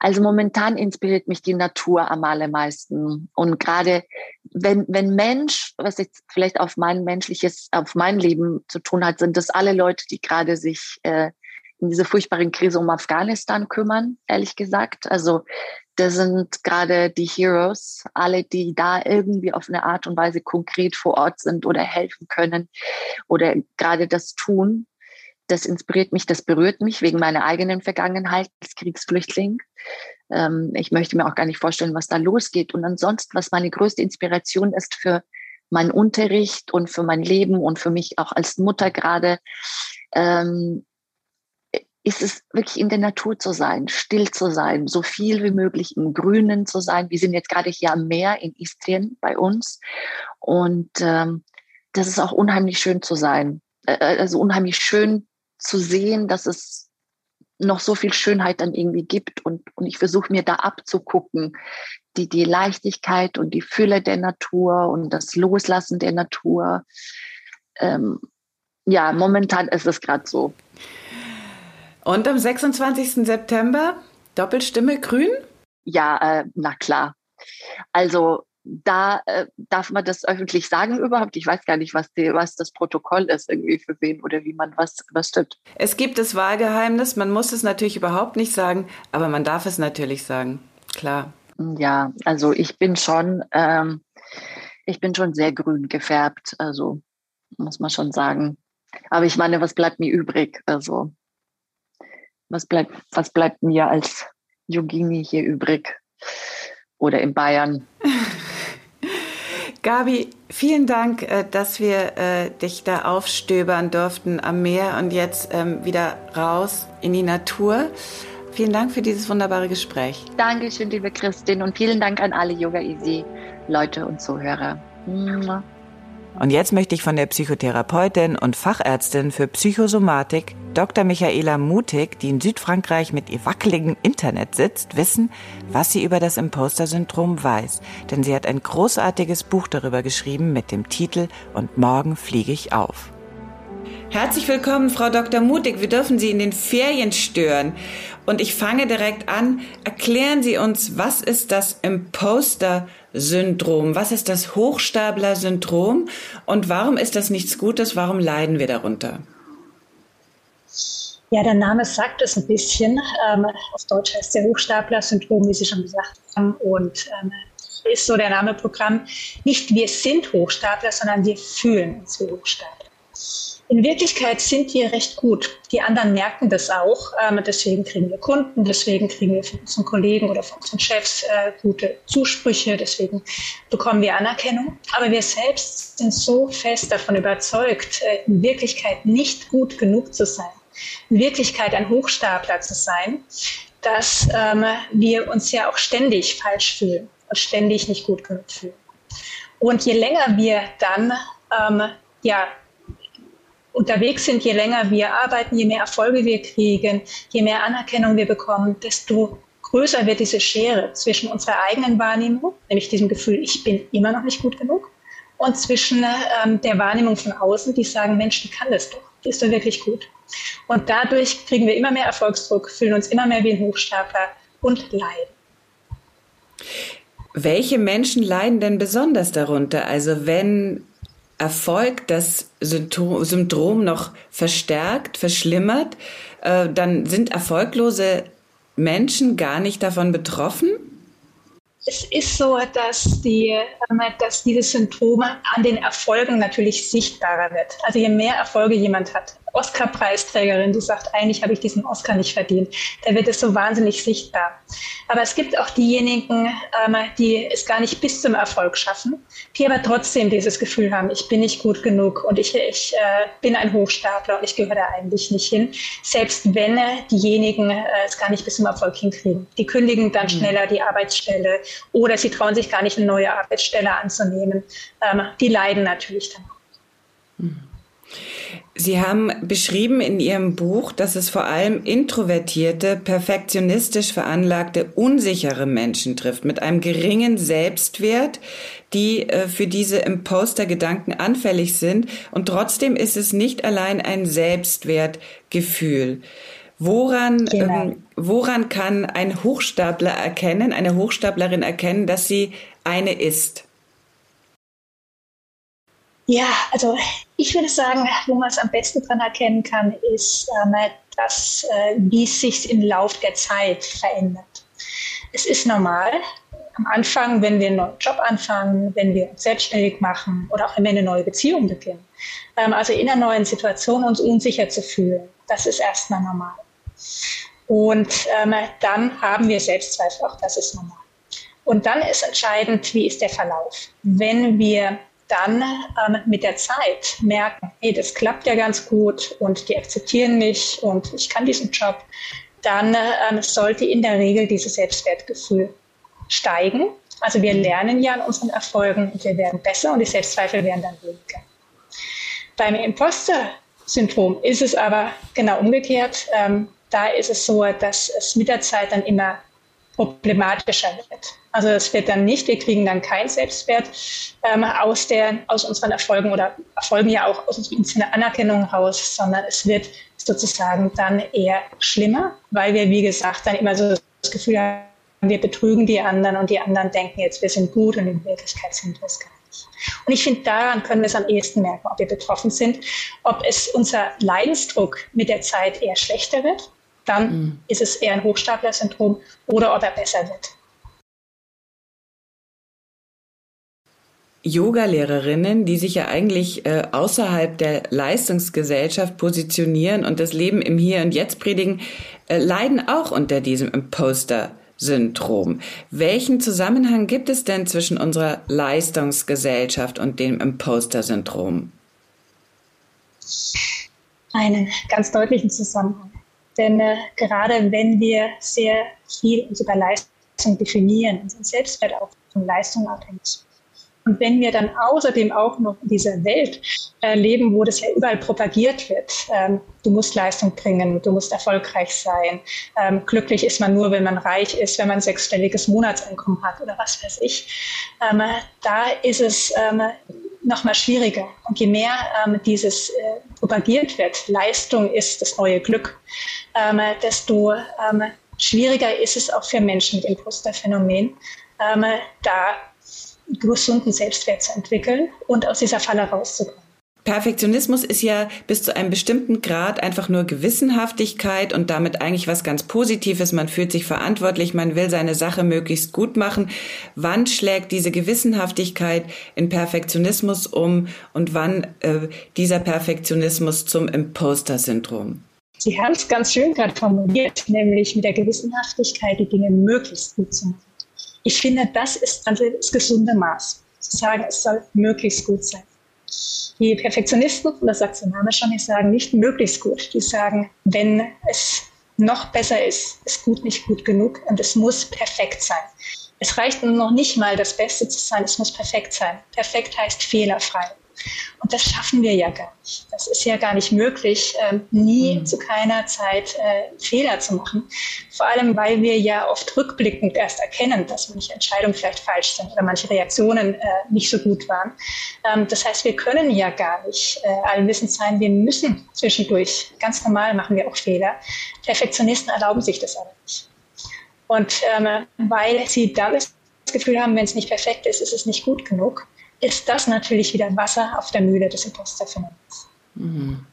Also momentan inspiriert mich die Natur am allermeisten. Und gerade wenn, wenn Mensch, was jetzt vielleicht auf mein menschliches, auf mein Leben zu tun hat, sind das alle Leute, die gerade sich äh, in dieser furchtbaren Krise um Afghanistan kümmern, ehrlich gesagt. Also das sind gerade die Heroes, alle, die da irgendwie auf eine Art und Weise konkret vor Ort sind oder helfen können oder gerade das tun das inspiriert mich, das berührt mich wegen meiner eigenen Vergangenheit als Kriegsflüchtling. Ähm, ich möchte mir auch gar nicht vorstellen, was da losgeht. Und ansonsten, was meine größte Inspiration ist für meinen Unterricht und für mein Leben und für mich auch als Mutter gerade, ähm, ist es wirklich in der Natur zu sein, still zu sein, so viel wie möglich im Grünen zu sein. Wir sind jetzt gerade hier am Meer in Istrien bei uns und ähm, das ist auch unheimlich schön zu sein. Äh, also unheimlich schön zu sehen, dass es noch so viel Schönheit dann irgendwie gibt und, und ich versuche mir da abzugucken, die, die Leichtigkeit und die Fülle der Natur und das Loslassen der Natur. Ähm, ja, momentan ist es gerade so. Und am 26. September Doppelstimme grün? Ja, äh, na klar. Also da äh, darf man das öffentlich sagen überhaupt? Ich weiß gar nicht, was, die, was das Protokoll ist, irgendwie für wen oder wie man was, was stimmt. Es gibt das Wahlgeheimnis, man muss es natürlich überhaupt nicht sagen, aber man darf es natürlich sagen, klar. Ja, also ich bin schon, ähm, ich bin schon sehr grün gefärbt, also muss man schon sagen. Aber ich meine, was bleibt mir übrig? Also was bleibt, was bleibt mir als Yogini hier übrig? Oder in Bayern? Gabi, vielen Dank, äh, dass wir äh, dich da aufstöbern durften am Meer und jetzt ähm, wieder raus in die Natur. Vielen Dank für dieses wunderbare Gespräch. Dankeschön, liebe Christin, und vielen Dank an alle Yoga Easy Leute und Zuhörer. Und jetzt möchte ich von der Psychotherapeutin und Fachärztin für Psychosomatik, Dr. Michaela Mutig, die in Südfrankreich mit ihr wackeligen Internet sitzt, wissen, was sie über das Imposter-Syndrom weiß. Denn sie hat ein großartiges Buch darüber geschrieben mit dem Titel Und morgen fliege ich auf. Herzlich willkommen, Frau Dr. Mutig. Wir dürfen Sie in den Ferien stören. Und ich fange direkt an. Erklären Sie uns, was ist das Imposter-Syndrom? Was ist das Hochstapler-Syndrom? Und warum ist das nichts Gutes? Warum leiden wir darunter? Ja, der Name sagt es ein bisschen. Ähm, auf Deutsch heißt der Hochstapler-Syndrom, wie Sie schon gesagt haben. Und ähm, ist so der Name Programm. Nicht wir sind Hochstapler, sondern wir fühlen uns wie Hochstapler. In Wirklichkeit sind wir recht gut. Die anderen merken das auch. Ähm, deswegen kriegen wir Kunden, deswegen kriegen wir von unseren Kollegen oder von unseren Chefs äh, gute Zusprüche, deswegen bekommen wir Anerkennung. Aber wir selbst sind so fest davon überzeugt, äh, in Wirklichkeit nicht gut genug zu sein, in Wirklichkeit ein Hochstapler zu sein, dass ähm, wir uns ja auch ständig falsch fühlen und ständig nicht gut genug fühlen. Und je länger wir dann ähm, ja, unterwegs sind, je länger wir arbeiten, je mehr Erfolge wir kriegen, je mehr Anerkennung wir bekommen, desto größer wird diese Schere zwischen unserer eigenen Wahrnehmung, nämlich diesem Gefühl, ich bin immer noch nicht gut genug, und zwischen ähm, der Wahrnehmung von außen, die sagen, Mensch, die kann das doch, die ist doch wirklich gut. Und dadurch kriegen wir immer mehr Erfolgsdruck, fühlen uns immer mehr wie ein Hochstapler und leiden. Welche Menschen leiden denn besonders darunter? Also wenn Erfolg das Symptom noch verstärkt, verschlimmert, äh, dann sind erfolglose Menschen gar nicht davon betroffen? Es ist so, dass, die, ähm, dass diese Symptome an den Erfolgen natürlich sichtbarer wird. Also je mehr Erfolge jemand hat, Oscar-Preisträgerin, die sagt, eigentlich habe ich diesen Oscar nicht verdient. Da wird es so wahnsinnig sichtbar. Aber es gibt auch diejenigen, ähm, die es gar nicht bis zum Erfolg schaffen, die aber trotzdem dieses Gefühl haben, ich bin nicht gut genug und ich, ich äh, bin ein Hochstapler und ich gehöre da eigentlich nicht hin. Selbst wenn äh, diejenigen äh, es gar nicht bis zum Erfolg hinkriegen. Die kündigen dann mhm. schneller die Arbeitsstelle oder sie trauen sich gar nicht, eine neue Arbeitsstelle anzunehmen. Ähm, die leiden natürlich dann. Mhm. Sie haben beschrieben in Ihrem Buch, dass es vor allem introvertierte, perfektionistisch veranlagte, unsichere Menschen trifft, mit einem geringen Selbstwert, die äh, für diese Imposter-Gedanken anfällig sind. Und trotzdem ist es nicht allein ein Selbstwertgefühl. Woran, genau. ähm, woran kann ein Hochstapler erkennen, eine Hochstaplerin erkennen, dass sie eine ist? Ja, also ich würde sagen, wo man es am besten dran erkennen kann, ist, ähm, dass, äh, wie es sich im Lauf der Zeit verändert. Es ist normal, am Anfang, wenn wir einen neuen Job anfangen, wenn wir uns selbstständig machen oder auch wenn wir eine neue Beziehung beginnen, ähm, also in einer neuen Situation uns unsicher zu fühlen, das ist erstmal normal. Und ähm, dann haben wir Selbstzweifel, auch das ist normal. Und dann ist entscheidend, wie ist der Verlauf. Wenn wir dann ähm, mit der Zeit merken, hey, das klappt ja ganz gut und die akzeptieren mich und ich kann diesen Job, dann ähm, sollte in der Regel dieses Selbstwertgefühl steigen. Also wir lernen ja an unseren Erfolgen und wir werden besser und die Selbstzweifel werden dann weniger. Beim Imposter-Syndrom ist es aber genau umgekehrt. Ähm, da ist es so, dass es mit der Zeit dann immer problematischer wird. Also es wird dann nicht, wir kriegen dann keinen Selbstwert ähm, aus, der, aus unseren Erfolgen oder Erfolgen ja auch aus unserer Anerkennung raus, sondern es wird sozusagen dann eher schlimmer, weil wir, wie gesagt, dann immer so das Gefühl haben, wir betrügen die anderen und die anderen denken jetzt, wir sind gut und in Wirklichkeit sind wir es gar nicht. Und ich finde, daran können wir es am ehesten merken, ob wir betroffen sind, ob es unser Leidensdruck mit der Zeit eher schlechter wird, dann mhm. ist es eher ein Hochstapler-Syndrom oder ob er besser wird. Yoga-Lehrerinnen, die sich ja eigentlich äh, außerhalb der Leistungsgesellschaft positionieren und das Leben im Hier und Jetzt predigen, äh, leiden auch unter diesem Imposter-Syndrom. Welchen Zusammenhang gibt es denn zwischen unserer Leistungsgesellschaft und dem Imposter-Syndrom? Einen ganz deutlichen Zusammenhang. Denn äh, gerade wenn wir sehr viel über Leistung definieren, unseren Selbstwert auch von Leistung abhängig und wenn wir dann außerdem auch noch in dieser Welt äh, leben, wo das ja überall propagiert wird, ähm, du musst Leistung bringen, du musst erfolgreich sein, ähm, glücklich ist man nur, wenn man reich ist, wenn man sechsstelliges Monatseinkommen hat oder was weiß ich, ähm, da ist es ähm, noch mal schwieriger. Und je mehr ähm, dieses äh, propagiert wird, Leistung ist das neue Glück, ähm, desto ähm, schwieriger ist es auch für Menschen mit Imposterphänomen, ähm, da gesunden Selbstwert zu entwickeln und aus dieser Falle rauszukommen. Perfektionismus ist ja bis zu einem bestimmten Grad einfach nur Gewissenhaftigkeit und damit eigentlich was ganz Positives. Man fühlt sich verantwortlich, man will seine Sache möglichst gut machen. Wann schlägt diese Gewissenhaftigkeit in Perfektionismus um und wann äh, dieser Perfektionismus zum Imposter-Syndrom? Sie haben es ganz schön gerade formuliert, nämlich mit der Gewissenhaftigkeit die Dinge möglichst gut zu machen. Ich finde, das ist also das gesunde Maß. Zu sagen, es soll möglichst gut sein. Die Perfektionisten, und das sagt der Name schon, die sagen nicht möglichst gut. Die sagen, wenn es noch besser ist, ist gut nicht gut genug und es muss perfekt sein. Es reicht noch nicht mal, das Beste zu sein, es muss perfekt sein. Perfekt heißt fehlerfrei. Und das schaffen wir ja gar nicht. Das ist ja gar nicht möglich, ähm, nie mhm. zu keiner Zeit äh, Fehler zu machen. Vor allem, weil wir ja oft rückblickend erst erkennen, dass manche Entscheidungen vielleicht falsch sind oder manche Reaktionen äh, nicht so gut waren. Ähm, das heißt, wir können ja gar nicht äh, allen Wissens sein. Wir müssen zwischendurch, ganz normal machen wir auch Fehler. Perfektionisten erlauben sich das aber nicht. Und ähm, weil sie dann das Gefühl haben, wenn es nicht perfekt ist, ist es nicht gut genug, ist das natürlich wieder Wasser auf der Mühle des Imposterphänomens. Mhm.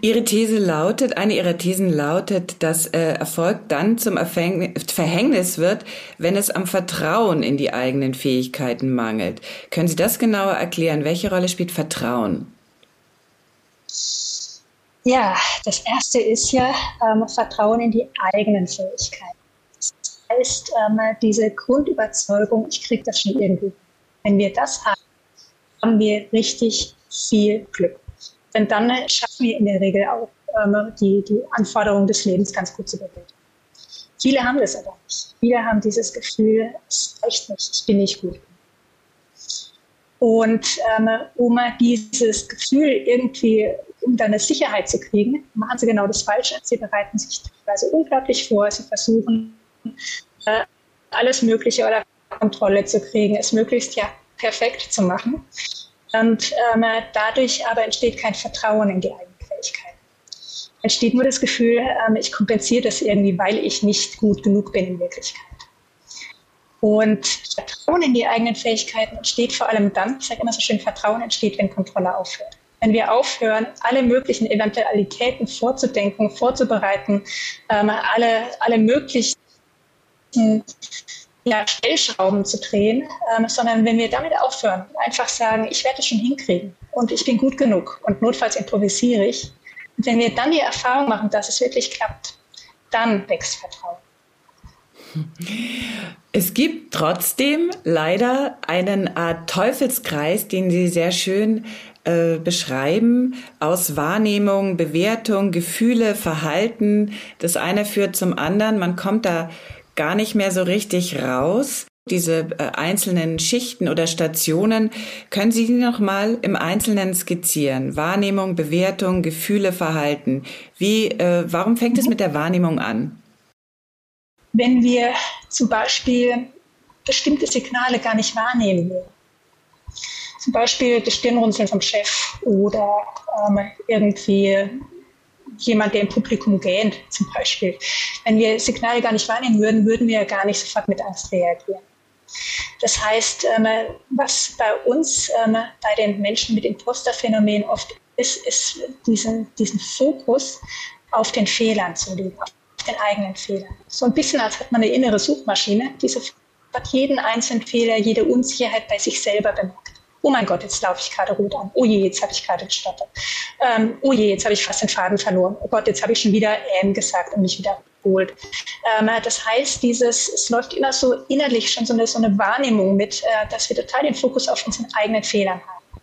Ihre These lautet, eine Ihrer Thesen lautet, dass äh, Erfolg dann zum Verhängnis wird, wenn es am Vertrauen in die eigenen Fähigkeiten mangelt. Können Sie das genauer erklären? Welche Rolle spielt Vertrauen? Ja, das erste ist ja ähm, Vertrauen in die eigenen Fähigkeiten. Das heißt, ähm, diese Grundüberzeugung, ich kriege das schon irgendwie wenn wir das haben, haben wir richtig viel Glück. Denn dann schaffen wir in der Regel auch ähm, die, die Anforderungen des Lebens ganz gut zu bewältigen. Viele haben das aber nicht. Viele haben dieses Gefühl, es reicht nicht, ich bin nicht gut. Und ähm, um dieses Gefühl irgendwie, um dann eine Sicherheit zu kriegen, machen sie genau das Falsche. Sie bereiten sich teilweise unglaublich vor. Sie versuchen, äh, alles Mögliche oder Kontrolle zu kriegen, es möglichst ja perfekt zu machen. Und ähm, dadurch aber entsteht kein Vertrauen in die eigenen Fähigkeiten. Entsteht nur das Gefühl, ähm, ich kompensiere das irgendwie, weil ich nicht gut genug bin in Wirklichkeit. Und Vertrauen in die eigenen Fähigkeiten entsteht vor allem dann, ich sage immer so schön, Vertrauen entsteht, wenn Kontrolle aufhört. Wenn wir aufhören, alle möglichen Eventualitäten vorzudenken, vorzubereiten, ähm, alle, alle möglichen ja, Stellschrauben zu drehen, ähm, sondern wenn wir damit aufhören, einfach sagen, ich werde es schon hinkriegen und ich bin gut genug und notfalls improvisiere ich. Und wenn wir dann die Erfahrung machen, dass es wirklich klappt, dann wächst Vertrauen. Es gibt trotzdem leider einen Art Teufelskreis, den Sie sehr schön äh, beschreiben, aus Wahrnehmung, Bewertung, Gefühle, Verhalten. Das eine führt zum anderen. Man kommt da gar nicht mehr so richtig raus. Diese äh, einzelnen Schichten oder Stationen, können Sie die noch mal im Einzelnen skizzieren? Wahrnehmung, Bewertung, Gefühle, Verhalten. Wie, äh, warum fängt es mit der Wahrnehmung an? Wenn wir zum Beispiel bestimmte Signale gar nicht wahrnehmen. Zum Beispiel das Stirnrunzeln vom Chef oder ähm, irgendwie jemand, der im Publikum gähnt, zum Beispiel. Wenn wir Signale gar nicht wahrnehmen würden, würden wir gar nicht sofort mit Angst reagieren. Das heißt, ähm, was bei uns, ähm, bei den Menschen mit Imposterphänomen oft ist, ist diesen, diesen Fokus auf den Fehlern zu legen, auf den eigenen Fehlern. So ein bisschen als hat man eine innere Suchmaschine, die sofort jeden einzelnen Fehler, jede Unsicherheit bei sich selber bemerkt oh mein Gott, jetzt laufe ich gerade rot an. Oh je, jetzt habe ich gerade gestottert. Ähm, oh je, jetzt habe ich fast den Faden verloren. Oh Gott, jetzt habe ich schon wieder ähm gesagt und mich wiederholt. Ähm, das heißt, dieses, es läuft immer so innerlich schon so eine, so eine Wahrnehmung mit, äh, dass wir total den Fokus auf unseren eigenen Fehlern haben.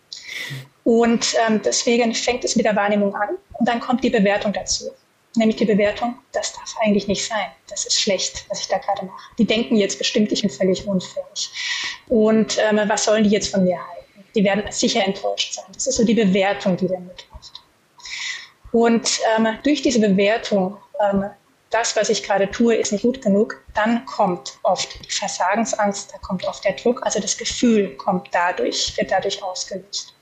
Und ähm, deswegen fängt es mit der Wahrnehmung an und dann kommt die Bewertung dazu. nämlich die Bewertung, das darf eigentlich nicht sein. Das ist schlecht, was ich da gerade mache. Die denken jetzt bestimmt, ich bin völlig unfähig. Und ähm, was sollen die jetzt von mir halten? Die werden sicher enttäuscht sein. Das ist so die Bewertung, die dann mitmacht. Und ähm, durch diese Bewertung, ähm, das, was ich gerade tue, ist nicht gut genug, dann kommt oft die Versagensangst, da kommt oft der Druck, also das Gefühl kommt dadurch, wird dadurch ausgelöst.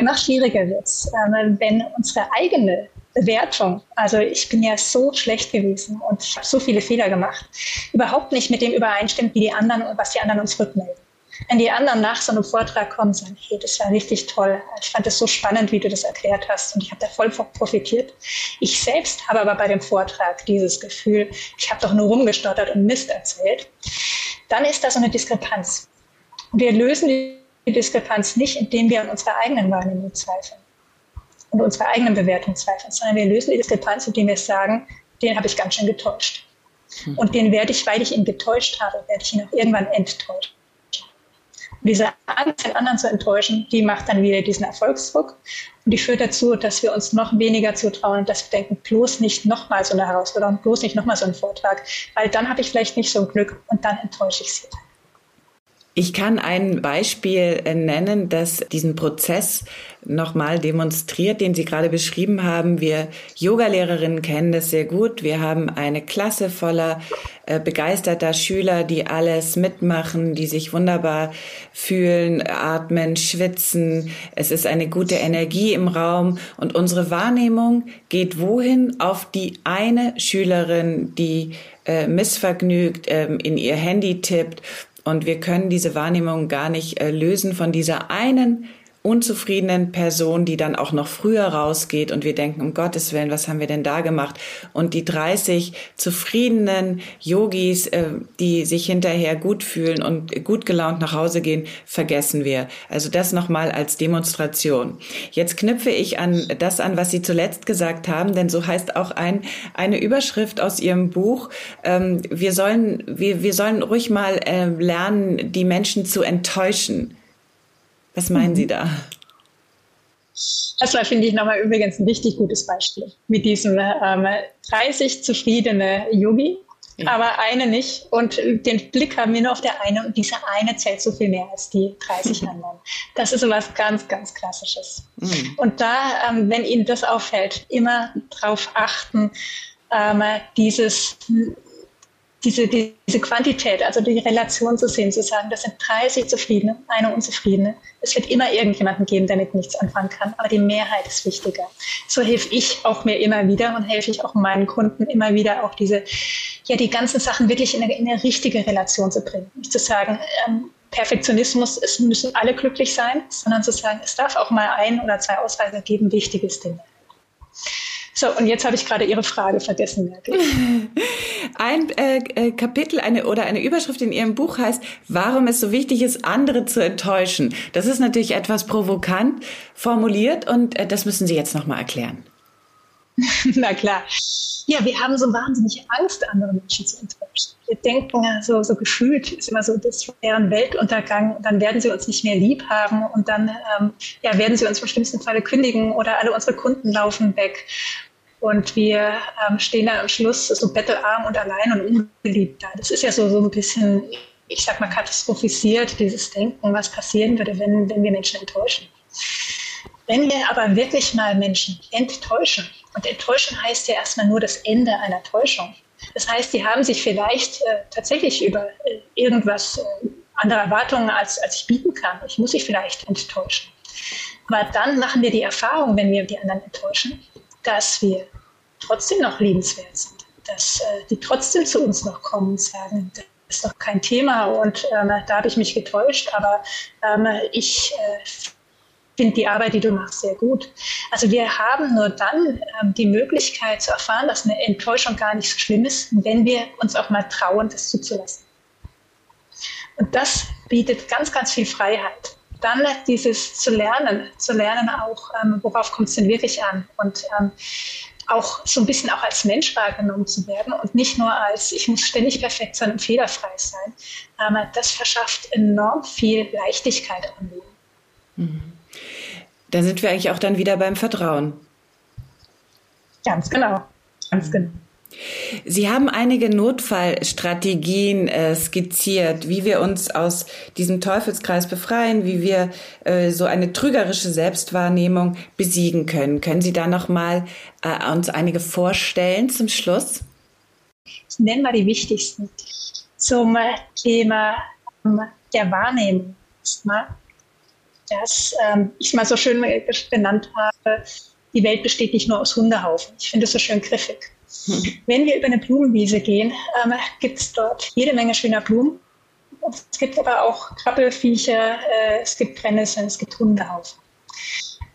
Noch schwieriger wird es, ähm, wenn unsere eigene Bewertung, also ich bin ja so schlecht gewesen und ich habe so viele Fehler gemacht, überhaupt nicht mit dem übereinstimmt, wie die anderen und was die anderen uns rückmelden. Wenn die anderen nach so einem Vortrag kommen und sagen, hey, das war richtig toll, ich fand es so spannend, wie du das erklärt hast und ich habe da voll profitiert. Ich selbst habe aber bei dem Vortrag dieses Gefühl, ich habe doch nur rumgestottert und Mist erzählt, dann ist da so eine Diskrepanz. Und wir lösen die Diskrepanz nicht, indem wir an unserer eigenen Wahrnehmung zweifeln und unserer eigenen Bewertung zweifeln, sondern wir lösen die Diskrepanz, indem wir sagen, den habe ich ganz schön getäuscht. Hm. Und den werde ich, weil ich ihn getäuscht habe, werde ich ihn auch irgendwann enttäuschen. Und diese Angst, den anderen zu enttäuschen, die macht dann wieder diesen Erfolgsdruck. Und die führt dazu, dass wir uns noch weniger zutrauen und dass wir denken, bloß nicht nochmal so eine Herausforderung, bloß nicht nochmal so einen Vortrag, weil dann habe ich vielleicht nicht so ein Glück und dann enttäusche ich sie. Ich kann ein Beispiel äh, nennen, das diesen Prozess nochmal demonstriert, den Sie gerade beschrieben haben. Wir Yogalehrerinnen kennen das sehr gut. Wir haben eine Klasse voller äh, begeisterter Schüler, die alles mitmachen, die sich wunderbar fühlen, atmen, schwitzen. Es ist eine gute Energie im Raum und unsere Wahrnehmung geht wohin? Auf die eine Schülerin, die äh, missvergnügt ähm, in ihr Handy tippt und wir können diese Wahrnehmung gar nicht äh, lösen von dieser einen unzufriedenen Person, die dann auch noch früher rausgeht und wir denken, um Gottes Willen, was haben wir denn da gemacht? Und die 30 zufriedenen Yogis, äh, die sich hinterher gut fühlen und gut gelaunt nach Hause gehen, vergessen wir. Also das nochmal als Demonstration. Jetzt knüpfe ich an das an, was Sie zuletzt gesagt haben, denn so heißt auch ein, eine Überschrift aus Ihrem Buch. Ähm, wir sollen, wir, wir sollen ruhig mal äh, lernen, die Menschen zu enttäuschen. Was meinen Sie da? Das war, finde ich, nochmal übrigens ein richtig gutes Beispiel mit diesem ähm, 30 zufriedene Yogi, ja. aber eine nicht. Und den Blick haben wir nur auf der eine und diese eine zählt so viel mehr als die 30 anderen. Das ist so was ganz, ganz Klassisches. Mhm. Und da, ähm, wenn Ihnen das auffällt, immer darauf achten, ähm, dieses diese, diese Quantität, also die Relation zu sehen, zu sagen, das sind 30 Zufriedene, eine Unzufriedene. Es wird immer irgendjemanden geben, der mit nichts anfangen kann, aber die Mehrheit ist wichtiger. So helfe ich auch mir immer wieder und helfe ich auch meinen Kunden immer wieder, auch diese, ja, die ganzen Sachen wirklich in eine, in eine richtige Relation zu bringen. Nicht zu sagen, ähm, Perfektionismus, es müssen alle glücklich sein, sondern zu sagen, es darf auch mal ein oder zwei Ausreißer geben, wichtiges Dinge. So, und jetzt habe ich gerade Ihre Frage vergessen. Ein äh, äh, Kapitel eine, oder eine Überschrift in Ihrem Buch heißt, warum es so wichtig ist, andere zu enttäuschen. Das ist natürlich etwas provokant formuliert und äh, das müssen Sie jetzt nochmal erklären. Na klar. Ja, wir haben so wahnsinnig Angst, andere Menschen zu enttäuschen. Wir denken so, so gefühlt, ist immer so, das wäre ein Weltuntergang, dann werden sie uns nicht mehr lieb haben und dann ähm, ja, werden sie uns im schlimmsten Falle kündigen oder alle unsere Kunden laufen weg. Und wir ähm, stehen dann am Schluss so bettelarm und allein und ungeliebt da. Das ist ja so, so ein bisschen, ich sag mal, katastrophisiert, dieses Denken, was passieren würde, wenn, wenn wir Menschen enttäuschen. Wenn wir aber wirklich mal Menschen enttäuschen, und enttäuschen heißt ja erstmal nur das Ende einer Täuschung. Das heißt, die haben sich vielleicht äh, tatsächlich über äh, irgendwas äh, andere Erwartungen, als, als ich bieten kann. Ich muss sie vielleicht enttäuschen. Aber dann machen wir die Erfahrung, wenn wir die anderen enttäuschen, dass wir trotzdem noch liebenswert sind, dass äh, die trotzdem zu uns noch kommen und sagen, das ist doch kein Thema und ähm, da habe ich mich getäuscht, aber ähm, ich äh, finde die Arbeit, die du machst, sehr gut. Also wir haben nur dann ähm, die Möglichkeit zu erfahren, dass eine Enttäuschung gar nicht so schlimm ist, wenn wir uns auch mal trauen, das zuzulassen. Und das bietet ganz, ganz viel Freiheit dann dieses zu lernen, zu lernen auch, ähm, worauf kommt es denn wirklich an und ähm, auch so ein bisschen auch als Mensch wahrgenommen zu werden und nicht nur als, ich muss ständig perfekt sein und fehlerfrei sein. Ähm, das verschafft enorm viel Leichtigkeit am Leben. Mhm. Da sind wir eigentlich auch dann wieder beim Vertrauen. Ganz genau, ganz genau. Sie haben einige Notfallstrategien äh, skizziert, wie wir uns aus diesem Teufelskreis befreien, wie wir äh, so eine trügerische Selbstwahrnehmung besiegen können. Können Sie da noch mal äh, uns einige vorstellen zum Schluss? Ich nenne mal die wichtigsten zum Thema ähm, der Wahrnehmung. Das ähm, ich mal so schön benannt habe, die Welt besteht nicht nur aus Hundehaufen. Ich finde es so schön griffig. Wenn wir über eine Blumenwiese gehen, ähm, gibt es dort jede Menge schöner Blumen. Es gibt aber auch Krabbelfiecher, äh, es gibt Brennnesseln, es gibt Hundehaufen.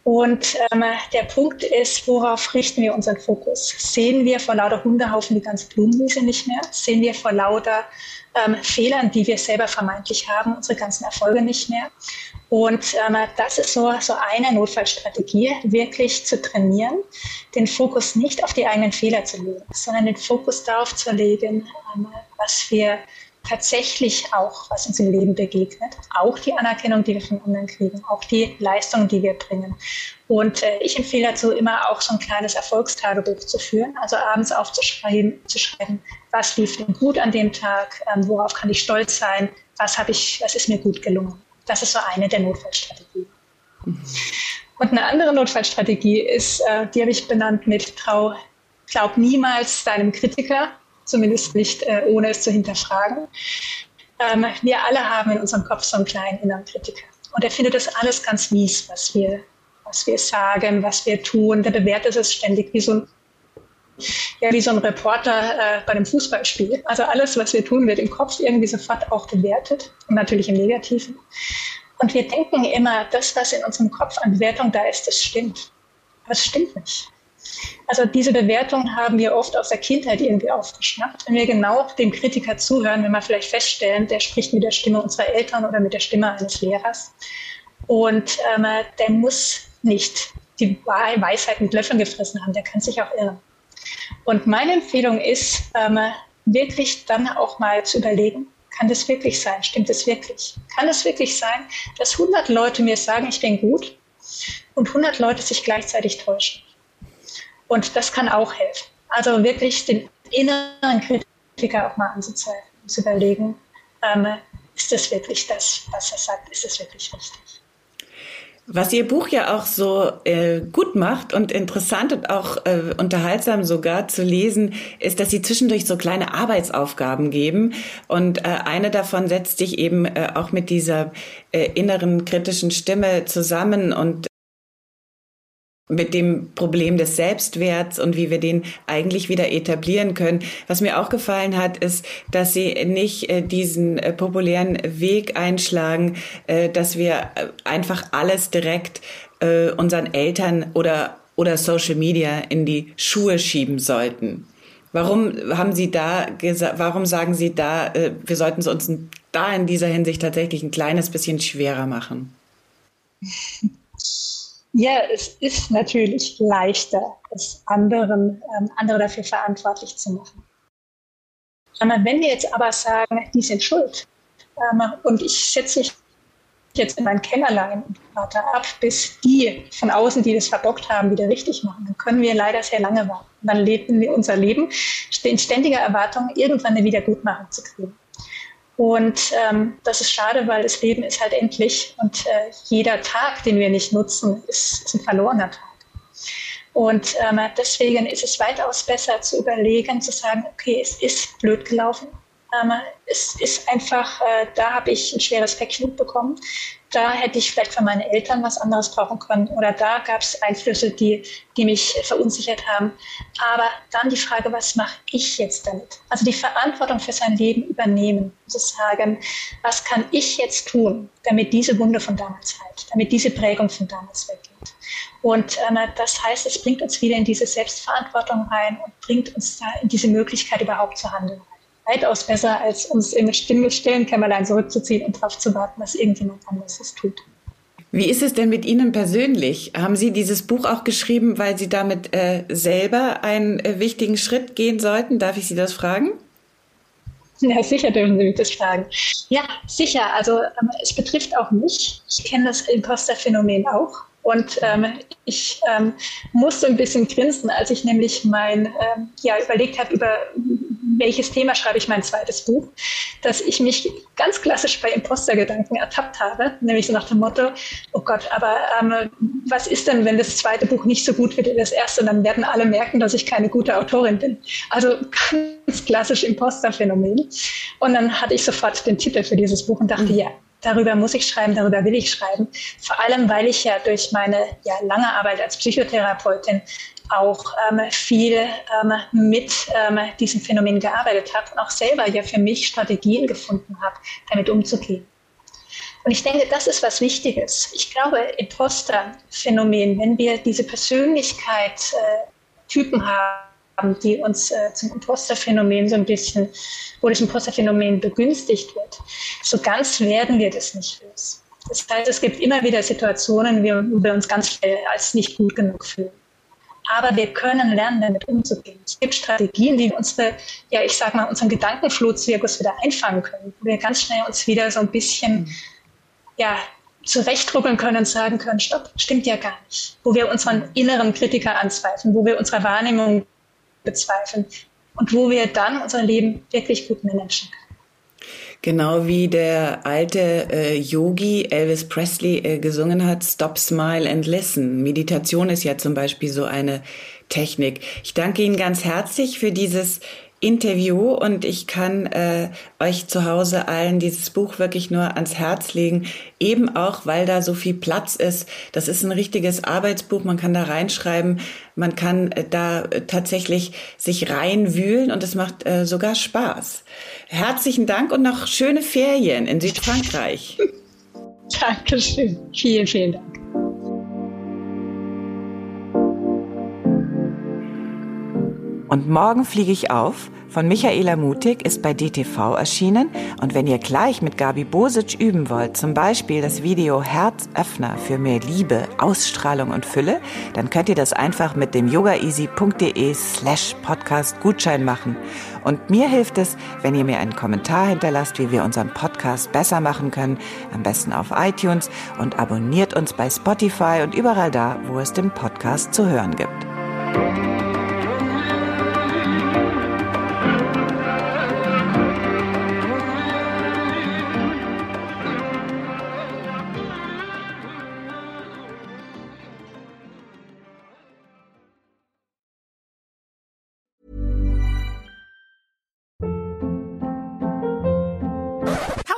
Und ähm, der Punkt ist, worauf richten wir unseren Fokus? Sehen wir vor lauter Hundehaufen die ganze Blumenwiese nicht mehr? Sehen wir vor lauter ähm, Fehlern, die wir selber vermeintlich haben, unsere ganzen Erfolge nicht mehr? Und ähm, das ist so, so eine Notfallstrategie, wirklich zu trainieren, den Fokus nicht auf die eigenen Fehler zu legen, sondern den Fokus darauf zu legen, ähm, was wir tatsächlich auch, was uns im Leben begegnet, auch die Anerkennung, die wir von anderen kriegen, auch die Leistung, die wir bringen. Und äh, ich empfehle dazu immer auch so ein kleines Erfolgstagebuch zu führen, also abends aufzuschreiben, zu schreiben, was lief denn gut an dem Tag, ähm, worauf kann ich stolz sein, was habe ich, was ist mir gut gelungen. Das ist so eine der Notfallstrategien. Mhm. Und eine andere Notfallstrategie ist, äh, die habe ich benannt mit Trau, glaub niemals deinem Kritiker, zumindest nicht äh, ohne es zu hinterfragen. Ähm, wir alle haben in unserem Kopf so einen kleinen inneren Kritiker. Und er findet das alles ganz mies, was wir, was wir sagen, was wir tun. Der bewertet es ständig wie so ein, ja, wie so ein Reporter äh, bei einem Fußballspiel. Also alles, was wir tun, wird im Kopf irgendwie sofort auch bewertet und natürlich im Negativen. Und wir denken immer, das, was in unserem Kopf an Bewertung da ist, das stimmt. Aber es stimmt nicht. Also diese Bewertung haben wir oft aus der Kindheit irgendwie aufgeschnappt. Wenn wir genau dem Kritiker zuhören, wenn wir vielleicht feststellen, der spricht mit der Stimme unserer Eltern oder mit der Stimme eines Lehrers. Und ähm, der muss nicht die Weisheit mit Löffeln gefressen haben, der kann sich auch irren. Und meine Empfehlung ist, ähm, wirklich dann auch mal zu überlegen, kann das wirklich sein? Stimmt es wirklich? Kann es wirklich sein, dass 100 Leute mir sagen, ich bin gut und 100 Leute sich gleichzeitig täuschen? Und das kann auch helfen. Also wirklich den inneren Kritiker auch mal anzuzeigen, zu überlegen, ähm, ist das wirklich das, was er sagt, ist das wirklich richtig? Was Ihr Buch ja auch so äh, gut macht und interessant und auch äh, unterhaltsam sogar zu lesen, ist, dass Sie zwischendurch so kleine Arbeitsaufgaben geben. Und äh, eine davon setzt sich eben äh, auch mit dieser äh, inneren kritischen Stimme zusammen und mit dem Problem des Selbstwerts und wie wir den eigentlich wieder etablieren können. Was mir auch gefallen hat, ist, dass sie nicht äh, diesen äh, populären Weg einschlagen, äh, dass wir äh, einfach alles direkt äh, unseren Eltern oder oder Social Media in die Schuhe schieben sollten. Warum haben Sie da warum sagen Sie da, äh, wir sollten es uns da in dieser Hinsicht tatsächlich ein kleines bisschen schwerer machen? Ja, es ist natürlich leichter, es anderen, ähm, andere dafür verantwortlich zu machen. Aber wenn wir jetzt aber sagen, die sind schuld ähm, und ich setze mich jetzt in mein Kämmerlein und warte ab, bis die von außen, die das verbockt haben, wieder richtig machen, dann können wir leider sehr lange warten. dann leben wir unser Leben in ständiger Erwartung, irgendwann eine Wiedergutmachung zu kriegen. Und ähm, das ist schade, weil das Leben ist halt endlich und äh, jeder Tag, den wir nicht nutzen, ist, ist ein verlorener Tag. Und ähm, deswegen ist es weitaus besser zu überlegen, zu sagen, okay, es ist blöd gelaufen. Ähm, es ist einfach, äh, da habe ich ein schweres Päckchen bekommen da hätte ich vielleicht von meinen Eltern was anderes brauchen können oder da gab es Einflüsse, die, die mich verunsichert haben. Aber dann die Frage, was mache ich jetzt damit? Also die Verantwortung für sein Leben übernehmen, zu sagen, was kann ich jetzt tun, damit diese Wunde von damals heilt, damit diese Prägung von damals weggeht. Und äh, das heißt, es bringt uns wieder in diese Selbstverantwortung rein und bringt uns da in diese Möglichkeit überhaupt zu handeln weitaus besser, als uns im stillen Kämmerlein zurückzuziehen und darauf zu warten, dass irgendjemand anderes es tut. Wie ist es denn mit Ihnen persönlich? Haben Sie dieses Buch auch geschrieben, weil Sie damit äh, selber einen äh, wichtigen Schritt gehen sollten? Darf ich Sie das fragen? Ja, sicher dürfen Sie mich das fragen. Ja, sicher. Also ähm, es betrifft auch mich. Ich kenne das Imposter-Phänomen auch. Und ähm, ich ähm, musste ein bisschen grinsen, als ich nämlich mein, ähm, ja, überlegt habe, über welches Thema schreibe ich mein zweites Buch, dass ich mich ganz klassisch bei Impostergedanken ertappt habe, nämlich so nach dem Motto, oh Gott, aber ähm, was ist denn, wenn das zweite Buch nicht so gut wird wie das erste? Und dann werden alle merken, dass ich keine gute Autorin bin. Also ganz klassisch Imposterphänomen. Und dann hatte ich sofort den Titel für dieses Buch und dachte, mhm. ja, darüber muss ich schreiben, darüber will ich schreiben. Vor allem, weil ich ja durch meine ja, lange Arbeit als Psychotherapeutin auch ähm, viel ähm, mit ähm, diesem Phänomen gearbeitet habe und auch selber ja für mich Strategien gefunden habe, damit umzugehen. Und ich denke, das ist was Wichtiges. Ich glaube, Imposter-Phänomen, wenn wir diese Persönlichkeit-Typen äh, haben, die uns äh, zum Imposter-Phänomen so ein bisschen, wo das Imposter-Phänomen begünstigt wird, so ganz werden wir das nicht los. Das heißt, es gibt immer wieder Situationen, wo wir uns ganz als nicht gut genug fühlen. Aber wir können lernen, damit umzugehen. Es gibt Strategien, die unsere, ja, ich sag mal, unseren Gedankenflutzirkus wieder einfangen können, wo wir ganz schnell uns wieder so ein bisschen, ja, zurechtruckeln können und sagen können, stopp, stimmt ja gar nicht. Wo wir unseren inneren Kritiker anzweifeln, wo wir unsere Wahrnehmung bezweifeln und wo wir dann unser Leben wirklich gut managen können. Genau wie der alte äh, Yogi Elvis Presley äh, gesungen hat, Stop, Smile and Listen. Meditation ist ja zum Beispiel so eine Technik. Ich danke Ihnen ganz herzlich für dieses Interview und ich kann äh, euch zu Hause allen dieses Buch wirklich nur ans Herz legen, eben auch, weil da so viel Platz ist. Das ist ein richtiges Arbeitsbuch, man kann da reinschreiben, man kann äh, da äh, tatsächlich sich reinwühlen und es macht äh, sogar Spaß. Herzlichen Dank und noch schöne Ferien in Südfrankreich. Dankeschön. Vielen, vielen Dank. Und morgen fliege ich auf von Michaela Mutig ist bei DTV erschienen und wenn ihr gleich mit Gabi Bosic üben wollt, zum Beispiel das Video Herzöffner für mehr Liebe, Ausstrahlung und Fülle, dann könnt ihr das einfach mit dem yogaeasy.de slash podcast Gutschein machen. Und mir hilft es, wenn ihr mir einen Kommentar hinterlasst, wie wir unseren Podcast besser machen können, am besten auf iTunes und abonniert uns bei Spotify und überall da, wo es den Podcast zu hören gibt.